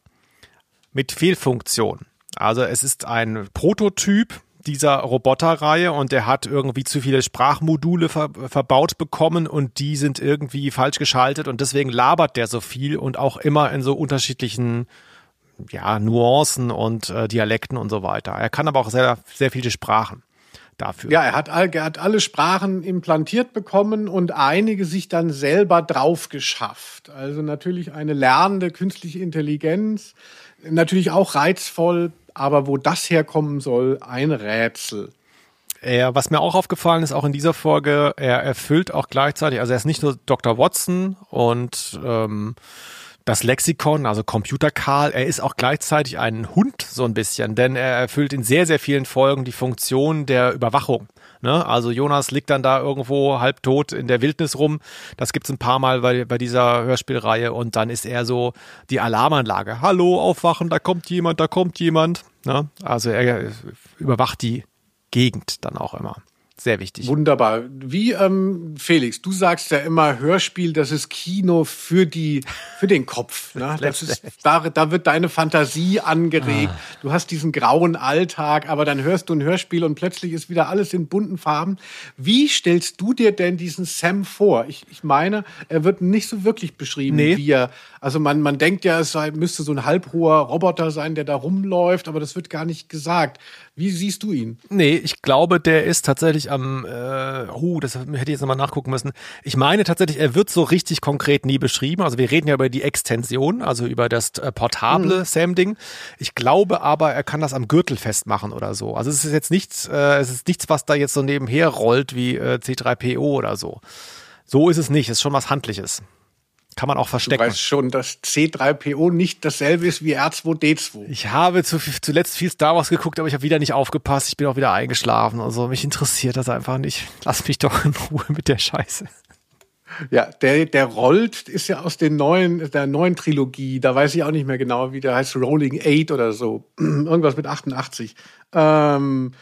S2: mit Fehlfunktion. Also es ist ein Prototyp, dieser Roboterreihe und der hat irgendwie zu viele Sprachmodule ver verbaut bekommen und die sind irgendwie falsch geschaltet und deswegen labert der so viel und auch immer in so unterschiedlichen ja, Nuancen und äh, Dialekten und so weiter. Er kann aber auch sehr, sehr viele Sprachen dafür.
S1: Ja, er hat, er hat alle Sprachen implantiert bekommen und einige sich dann selber drauf geschafft. Also natürlich eine lernende künstliche Intelligenz, natürlich auch reizvoll, aber wo das herkommen soll, ein Rätsel.
S2: Er, was mir auch aufgefallen ist, auch in dieser Folge, er erfüllt auch gleichzeitig, also er ist nicht nur Dr. Watson und ähm, das Lexikon, also Computer Karl, er ist auch gleichzeitig ein Hund so ein bisschen, denn er erfüllt in sehr, sehr vielen Folgen die Funktion der Überwachung. Ne? Also Jonas liegt dann da irgendwo halbtot in der Wildnis rum. Das gibt's ein paar Mal bei, bei dieser Hörspielreihe und dann ist er so die Alarmanlage. Hallo, aufwachen, da kommt jemand, da kommt jemand. Ne? Also er überwacht die Gegend dann auch immer. Sehr wichtig.
S1: Wunderbar. Wie, ähm, Felix, du sagst ja immer, Hörspiel, das ist Kino für die, für den Kopf. [laughs] Ne? Das ist, da, da wird deine Fantasie angeregt. Ah. Du hast diesen grauen Alltag, aber dann hörst du ein Hörspiel und plötzlich ist wieder alles in bunten Farben. Wie stellst du dir denn diesen Sam vor? Ich, ich meine, er wird nicht so wirklich beschrieben, nee. wie er. Also man, man denkt ja, es sei, müsste so ein halbhoher Roboter sein, der da rumläuft, aber das wird gar nicht gesagt. Wie siehst du ihn?
S2: Nee, ich glaube, der ist tatsächlich am, äh, huh, das hätte ich jetzt nochmal nachgucken müssen. Ich meine tatsächlich, er wird so richtig konkret nie beschrieben. Also wir reden ja über die Extension, also über das äh, portable mhm. Sam-Ding. Ich glaube aber, er kann das am Gürtel festmachen oder so. Also es ist jetzt nichts, äh, es ist nichts, was da jetzt so nebenher rollt wie äh, C3PO oder so. So ist es nicht, es ist schon was Handliches. Kann man auch verstecken.
S1: Du weißt schon, dass C3PO nicht dasselbe ist wie R2D2.
S2: Ich habe zu, zuletzt viel Star Wars geguckt, aber ich habe wieder nicht aufgepasst. Ich bin auch wieder eingeschlafen. Also mich interessiert das einfach nicht. Lass mich doch in Ruhe mit der Scheiße.
S1: Ja, der, der rollt, ist ja aus den neuen, der neuen Trilogie. Da weiß ich auch nicht mehr genau, wie der heißt. Rolling Eight oder so. [clears throat] Irgendwas mit 88. Ähm,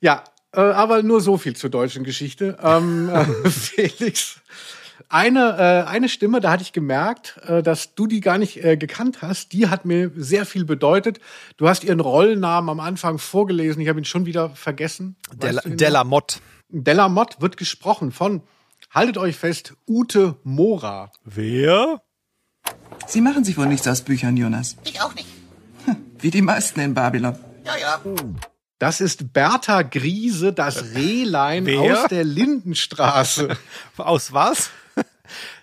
S1: ja, äh, aber nur so viel zur deutschen Geschichte. Ähm, äh, [laughs] Felix eine, äh, eine Stimme, da hatte ich gemerkt, äh, dass du die gar nicht äh, gekannt hast. Die hat mir sehr viel bedeutet. Du hast ihren Rollennamen am Anfang vorgelesen. Ich habe ihn schon wieder vergessen.
S2: Della Mott.
S1: Della Mott wird gesprochen von, haltet euch fest, Ute Mora.
S2: Wer?
S4: Sie machen sich wohl nichts aus Büchern, Jonas.
S6: Ich auch nicht.
S4: Wie die meisten in Babylon.
S6: Ja, ja.
S1: Das ist Bertha Griese, das Rehlein Wer? aus der Lindenstraße. [laughs]
S2: aus was?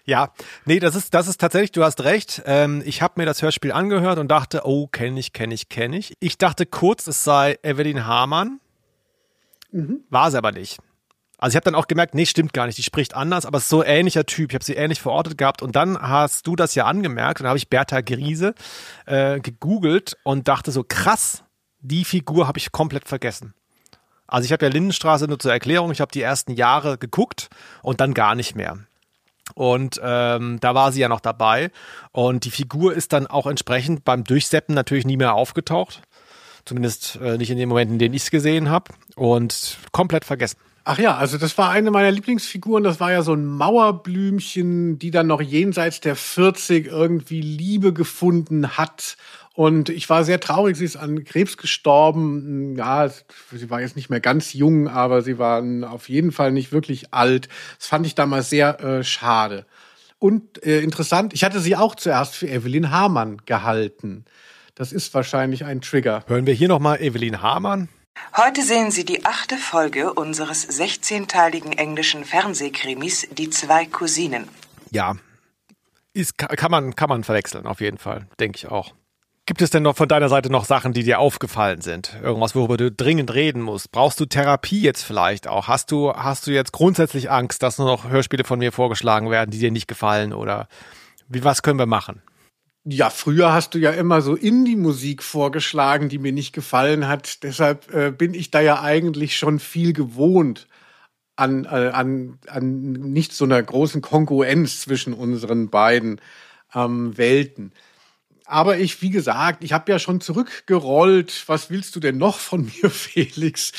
S2: Ja, nee, das ist, das ist tatsächlich, du hast recht. Ähm, ich habe mir das Hörspiel angehört und dachte, oh, kenne ich, kenne ich, kenne ich. Ich dachte kurz, es sei Evelyn Hamann. Mhm. War es aber nicht. Also ich habe dann auch gemerkt, nee, stimmt gar nicht, die spricht anders, aber es ist so ähnlicher Typ. Ich habe sie ähnlich verortet gehabt und dann hast du das ja angemerkt und dann habe ich Bertha Griese äh, gegoogelt und dachte so, krass, die Figur habe ich komplett vergessen. Also ich habe ja Lindenstraße nur zur Erklärung, ich habe die ersten Jahre geguckt und dann gar nicht mehr. Und ähm, da war sie ja noch dabei. Und die Figur ist dann auch entsprechend beim Durchseppen natürlich nie mehr aufgetaucht. Zumindest äh, nicht in den Momenten, in denen ich es gesehen habe. Und komplett vergessen.
S1: Ach ja, also das war eine meiner Lieblingsfiguren. Das war ja so ein Mauerblümchen, die dann noch jenseits der 40 irgendwie Liebe gefunden hat und ich war sehr traurig, sie ist an Krebs gestorben. Ja, sie war jetzt nicht mehr ganz jung, aber sie war auf jeden Fall nicht wirklich alt. Das fand ich damals sehr äh, schade. Und äh, interessant, ich hatte sie auch zuerst für Evelyn Hamann gehalten. Das ist wahrscheinlich ein Trigger.
S2: Hören wir hier nochmal Evelyn Hamann.
S7: Heute sehen Sie die achte Folge unseres 16-teiligen englischen Fernsehkrimis Die zwei Cousinen.
S2: Ja, ist, kann, man, kann man verwechseln, auf jeden Fall, denke ich auch. Gibt es denn noch von deiner Seite noch Sachen, die dir aufgefallen sind? Irgendwas, worüber du dringend reden musst? Brauchst du Therapie jetzt vielleicht auch? Hast du, hast du jetzt grundsätzlich Angst, dass nur noch Hörspiele von mir vorgeschlagen werden, die dir nicht gefallen? Oder wie, was können wir machen?
S1: Ja, früher hast du ja immer so Indie-Musik vorgeschlagen, die mir nicht gefallen hat. Deshalb äh, bin ich da ja eigentlich schon viel gewohnt an, äh, an, an nicht so einer großen Konkurrenz zwischen unseren beiden ähm, Welten. Aber ich, wie gesagt, ich habe ja schon zurückgerollt. Was willst du denn noch von [laughs] mir, Felix?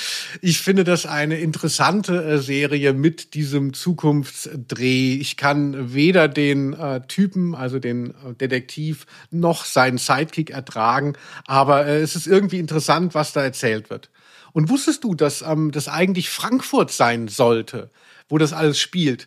S1: Ich finde das eine interessante äh, Serie mit diesem Zukunftsdreh. Ich kann weder den äh, Typen, also den äh, Detektiv, noch seinen Sidekick ertragen. Aber äh, es ist irgendwie interessant, was da erzählt wird. Und wusstest du, dass ähm, das eigentlich Frankfurt sein sollte, wo das alles spielt?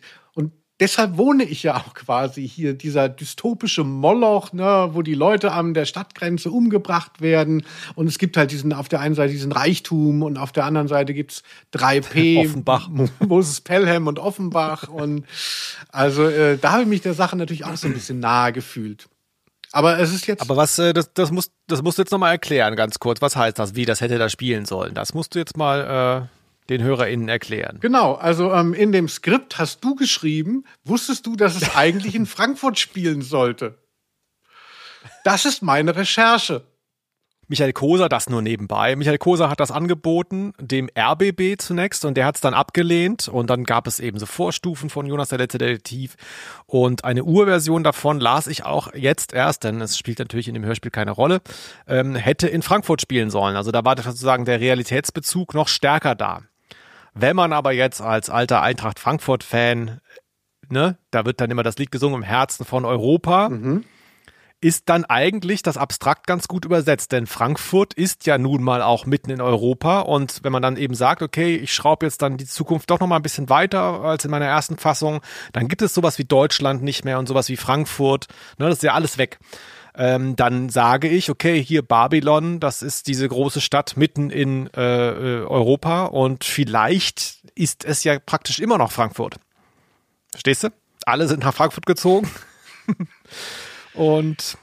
S1: Deshalb wohne ich ja auch quasi hier, dieser dystopische Moloch, ne, wo die Leute an der Stadtgrenze umgebracht werden. Und es gibt halt diesen, auf der einen Seite diesen Reichtum und auf der anderen Seite gibt's 3P. [laughs]
S2: Offenbach. [laughs]
S1: Moses Pelham und Offenbach. und also äh, da habe ich mich der Sache natürlich auch so ein bisschen nahe gefühlt. Aber es ist jetzt.
S2: Aber was, äh, das, das, musst, das musst du jetzt nochmal erklären, ganz kurz. Was heißt das? Wie, das hätte da spielen sollen? Das musst du jetzt mal. Äh den HörerInnen erklären.
S1: Genau, also ähm, in dem Skript hast du geschrieben, wusstest du, dass es eigentlich in Frankfurt spielen sollte? Das ist meine Recherche.
S2: Michael Koser, das nur nebenbei. Michael Koser hat das angeboten, dem RBB zunächst, und der hat es dann abgelehnt. Und dann gab es eben so Vorstufen von Jonas der letzte Detektiv. Und eine Urversion davon las ich auch jetzt erst, denn es spielt natürlich in dem Hörspiel keine Rolle, ähm, hätte in Frankfurt spielen sollen. Also da war sozusagen der Realitätsbezug noch stärker da. Wenn man aber jetzt als alter Eintracht Frankfurt-Fan, ne, da wird dann immer das Lied gesungen im Herzen von Europa. Mhm ist dann eigentlich das abstrakt ganz gut übersetzt, denn Frankfurt ist ja nun mal auch mitten in Europa und wenn man dann eben sagt, okay, ich schraube jetzt dann die Zukunft doch noch mal ein bisschen weiter als in meiner ersten Fassung, dann gibt es sowas wie Deutschland nicht mehr und sowas wie Frankfurt, ne, das ist ja alles weg. Ähm, dann sage ich, okay, hier Babylon, das ist diese große Stadt mitten in äh, äh Europa und vielleicht ist es ja praktisch immer noch Frankfurt. Verstehst du? Alle sind nach Frankfurt gezogen. [laughs] Und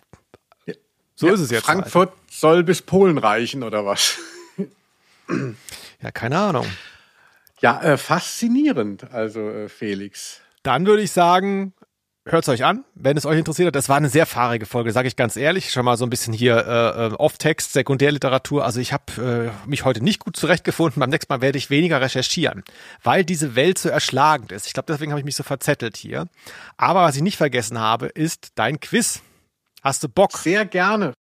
S2: so ja, ist es jetzt.
S1: Frankfurt halt. soll bis Polen reichen oder was?
S2: ja, keine Ahnung.
S1: Ja, äh, faszinierend, also äh, Felix.
S2: Dann würde ich sagen, hört es euch an, wenn es euch interessiert hat. Das war eine sehr fahrige Folge, sage ich ganz ehrlich. Schon mal so ein bisschen hier äh, äh Off-Text, Sekundärliteratur. Also ich habe äh, mich heute nicht gut zurechtgefunden. Beim nächsten Mal werde ich weniger recherchieren, weil diese Welt so erschlagend ist. Ich glaube, deswegen habe ich mich so verzettelt hier. Aber was ich nicht vergessen habe, ist dein Quiz. Hast du Bock?
S1: Sehr gerne.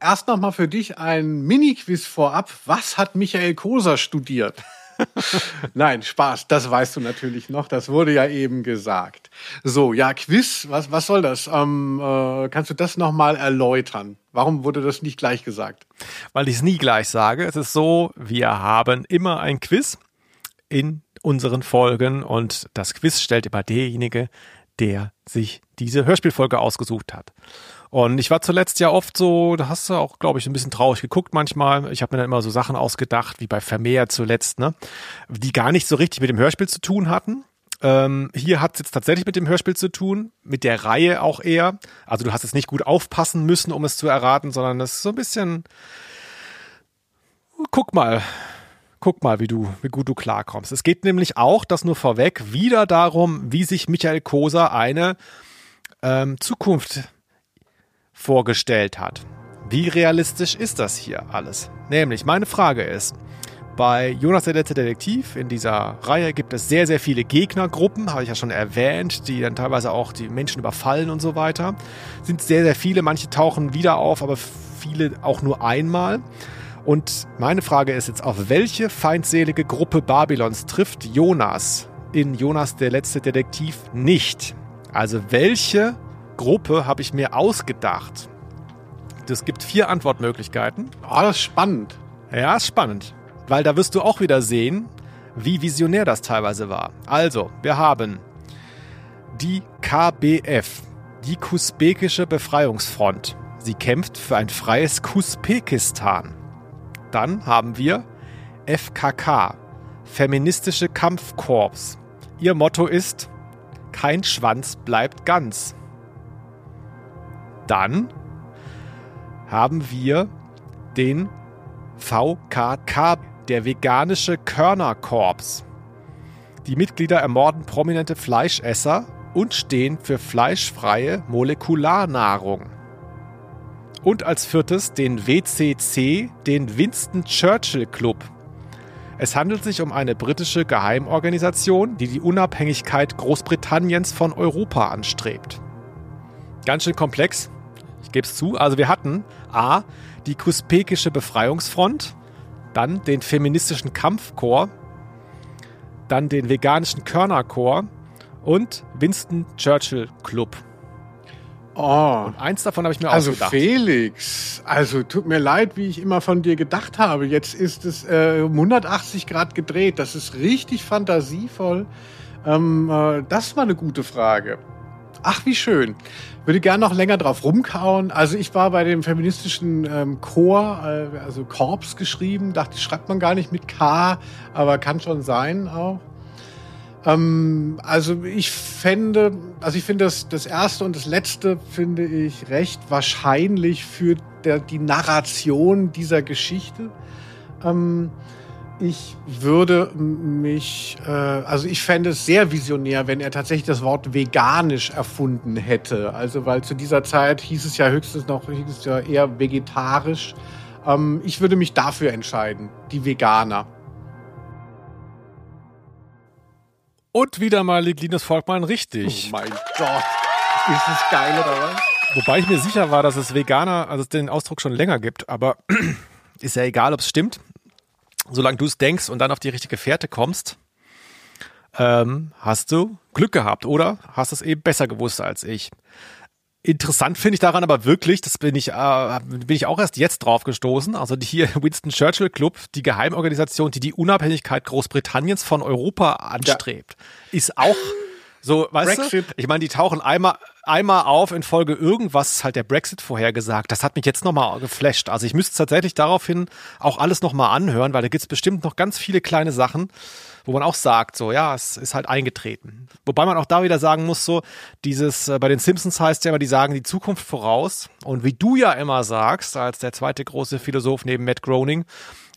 S1: Erst noch mal für dich ein Mini-Quiz vorab. Was hat Michael Koser studiert? [laughs] Nein, Spaß, das weißt du natürlich noch. Das wurde ja eben gesagt. So, ja, Quiz, was, was soll das? Ähm, äh, kannst du das nochmal erläutern? Warum wurde das nicht gleich gesagt?
S2: Weil ich es nie gleich sage. Es ist so, wir haben immer ein Quiz in unseren Folgen und das Quiz stellt immer derjenige, der sich diese Hörspielfolge ausgesucht hat. Und ich war zuletzt ja oft so, da hast du auch, glaube ich, ein bisschen traurig geguckt manchmal. Ich habe mir dann immer so Sachen ausgedacht, wie bei Vermeer zuletzt, ne, die gar nicht so richtig mit dem Hörspiel zu tun hatten. Ähm, hier hat es jetzt tatsächlich mit dem Hörspiel zu tun, mit der Reihe auch eher. Also du hast jetzt nicht gut aufpassen müssen, um es zu erraten, sondern es ist so ein bisschen. Guck mal, guck mal, wie du, wie gut du klarkommst. Es geht nämlich auch, das nur vorweg, wieder darum, wie sich Michael Koser eine ähm, Zukunft vorgestellt hat. Wie realistisch ist das hier alles? Nämlich, meine Frage ist, bei Jonas der letzte Detektiv in dieser Reihe gibt es sehr, sehr viele Gegnergruppen, habe ich ja schon erwähnt, die dann teilweise auch die Menschen überfallen und so weiter. Sind sehr, sehr viele, manche tauchen wieder auf, aber viele auch nur einmal. Und meine Frage ist jetzt, auf welche feindselige Gruppe Babylons trifft Jonas in Jonas der letzte Detektiv nicht? Also welche Gruppe habe ich mir ausgedacht. Es gibt vier Antwortmöglichkeiten.
S1: Oh, das ist spannend.
S2: Ja, ist spannend. Weil da wirst du auch wieder sehen, wie visionär das teilweise war. Also, wir haben die KBF, die Kusbekische Befreiungsfront. Sie kämpft für ein freies Kusbekistan. Dann haben wir FKK, Feministische Kampfkorps. Ihr Motto ist, kein Schwanz bleibt ganz. Dann haben wir den VKK, der veganische Körnerkorps. Die Mitglieder ermorden prominente Fleischesser und stehen für fleischfreie Molekularnahrung. Und als viertes den WCC, den Winston Churchill Club. Es handelt sich um eine britische Geheimorganisation, die die Unabhängigkeit Großbritanniens von Europa anstrebt. Ganz schön komplex, ich gebe es zu. Also wir hatten A, die Kuspekische Befreiungsfront, dann den feministischen Kampfchor, dann den veganischen Körnerchor und Winston Churchill Club.
S1: Oh.
S2: Und eins davon habe ich mir
S1: also
S2: ausgedacht.
S1: Also Felix, also tut mir leid, wie ich immer von dir gedacht habe. Jetzt ist es äh, 180 Grad gedreht. Das ist richtig fantasievoll. Ähm, äh, das war eine gute Frage. Ach, wie schön. Würde gerne noch länger drauf rumkauen. Also ich war bei dem feministischen ähm, Chor, äh, also Korps geschrieben, dachte, schreibt man gar nicht mit K, aber kann schon sein auch. Ähm, also ich fände, also ich finde das, das erste und das letzte finde ich recht wahrscheinlich für der, die Narration dieser Geschichte. Ähm, Ich würde mich, äh, also ich fände es sehr visionär, wenn er tatsächlich das Wort veganisch erfunden hätte. Also weil zu dieser Zeit hieß es ja höchstens noch, hieß es ja eher vegetarisch. Ähm, ich würde mich dafür entscheiden, die Veganer.
S2: Und wieder mal liegt Linus Volkmann richtig.
S1: Oh mein Gott, ist es geil oder was?
S2: Wobei ich mir sicher war, dass es Veganer, also es den Ausdruck schon länger gibt, aber [clears throat] ist ja egal, ob es stimmt. Solange du es denkst und dann auf die richtige Fährte kommst, ähm, hast du Glück gehabt oder hast es eben besser gewusst als ich. Interessant finde ich daran aber wirklich, das bin ich, äh, bin ich auch erst jetzt drauf gestoßen, also die hier [laughs] Winston Churchill Club, die Geheimorganisation, die die Unabhängigkeit Großbritanniens von Europa anstrebt, ja. ist auch so, weißt Brexit. du? Ich meine, die tauchen einmal, einmal auf in Folge irgendwas, halt der Brexit vorhergesagt. Das hat mich jetzt nochmal geflasht. Also ich müsste tatsächlich daraufhin auch alles nochmal anhören, weil da gibt's bestimmt noch ganz viele kleine Sachen, wo man auch sagt, so, ja, es ist halt eingetreten. Wobei man auch da wieder sagen muss, so, dieses, äh, bei den Simpsons heißt ja immer, die sagen die Zukunft voraus. Und wie du ja immer sagst, als der zweite große Philosoph neben Matt Groening,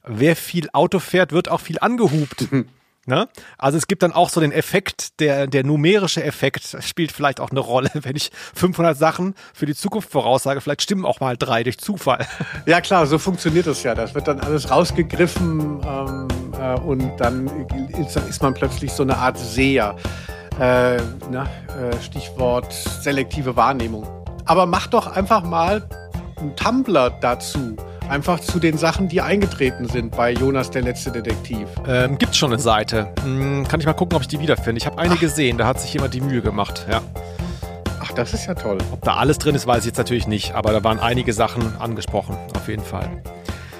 S2: wer viel Auto fährt, wird auch viel angehupt. [laughs] Ne? Also es gibt dann auch so den Effekt, der, der numerische Effekt spielt vielleicht auch eine Rolle. [laughs] Wenn ich 500 Sachen für die Zukunft voraussage, vielleicht stimmen auch mal drei durch Zufall. [laughs]
S1: Ja klar, so funktioniert das ja. Das wird dann alles rausgegriffen ähm, äh, und dann ist, man plötzlich so eine Art Seher. Äh, na, äh, Stichwort selektive Wahrnehmung. Aber mach doch einfach mal einen Tumblr dazu Einfach zu den Sachen, die eingetreten sind bei Jonas der letzte Detektiv.
S2: Ähm, gibt's schon eine Seite. Hm, kann ich mal gucken, ob ich die wiederfinde. Ich habe eine Ach. gesehen, da hat sich jemand die Mühe gemacht, ja.
S1: Ach, das ist ja toll.
S2: Ob da alles drin ist, weiß ich jetzt natürlich nicht, aber da waren einige Sachen angesprochen, auf jeden Fall.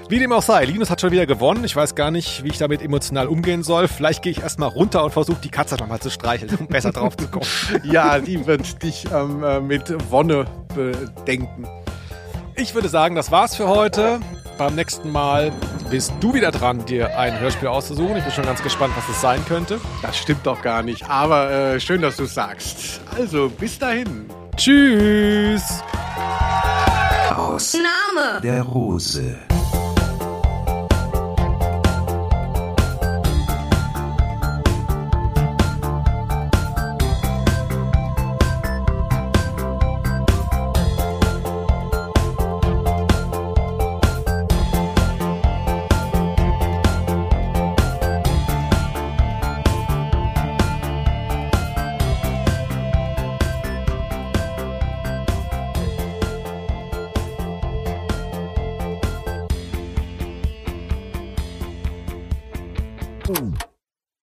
S2: Wie dem auch sei, Linus hat schon wieder gewonnen. Ich weiß gar nicht, wie ich damit emotional umgehen soll. Vielleicht gehe ich erstmal runter und versuche die Katze nochmal zu streicheln, um besser drauf zu kommen. [laughs]
S1: ja, die wird dich ähm, äh, mit Wonne bedenken.
S2: Ich würde sagen, das war's für heute. Beim nächsten Mal bist du wieder dran, dir ein Hörspiel auszusuchen. Ich bin schon ganz gespannt, was es sein könnte.
S1: Das stimmt doch gar nicht, aber äh, schön, dass du es sagst. Also, bis dahin.
S2: Tschüss.
S8: Aus Name der Rose.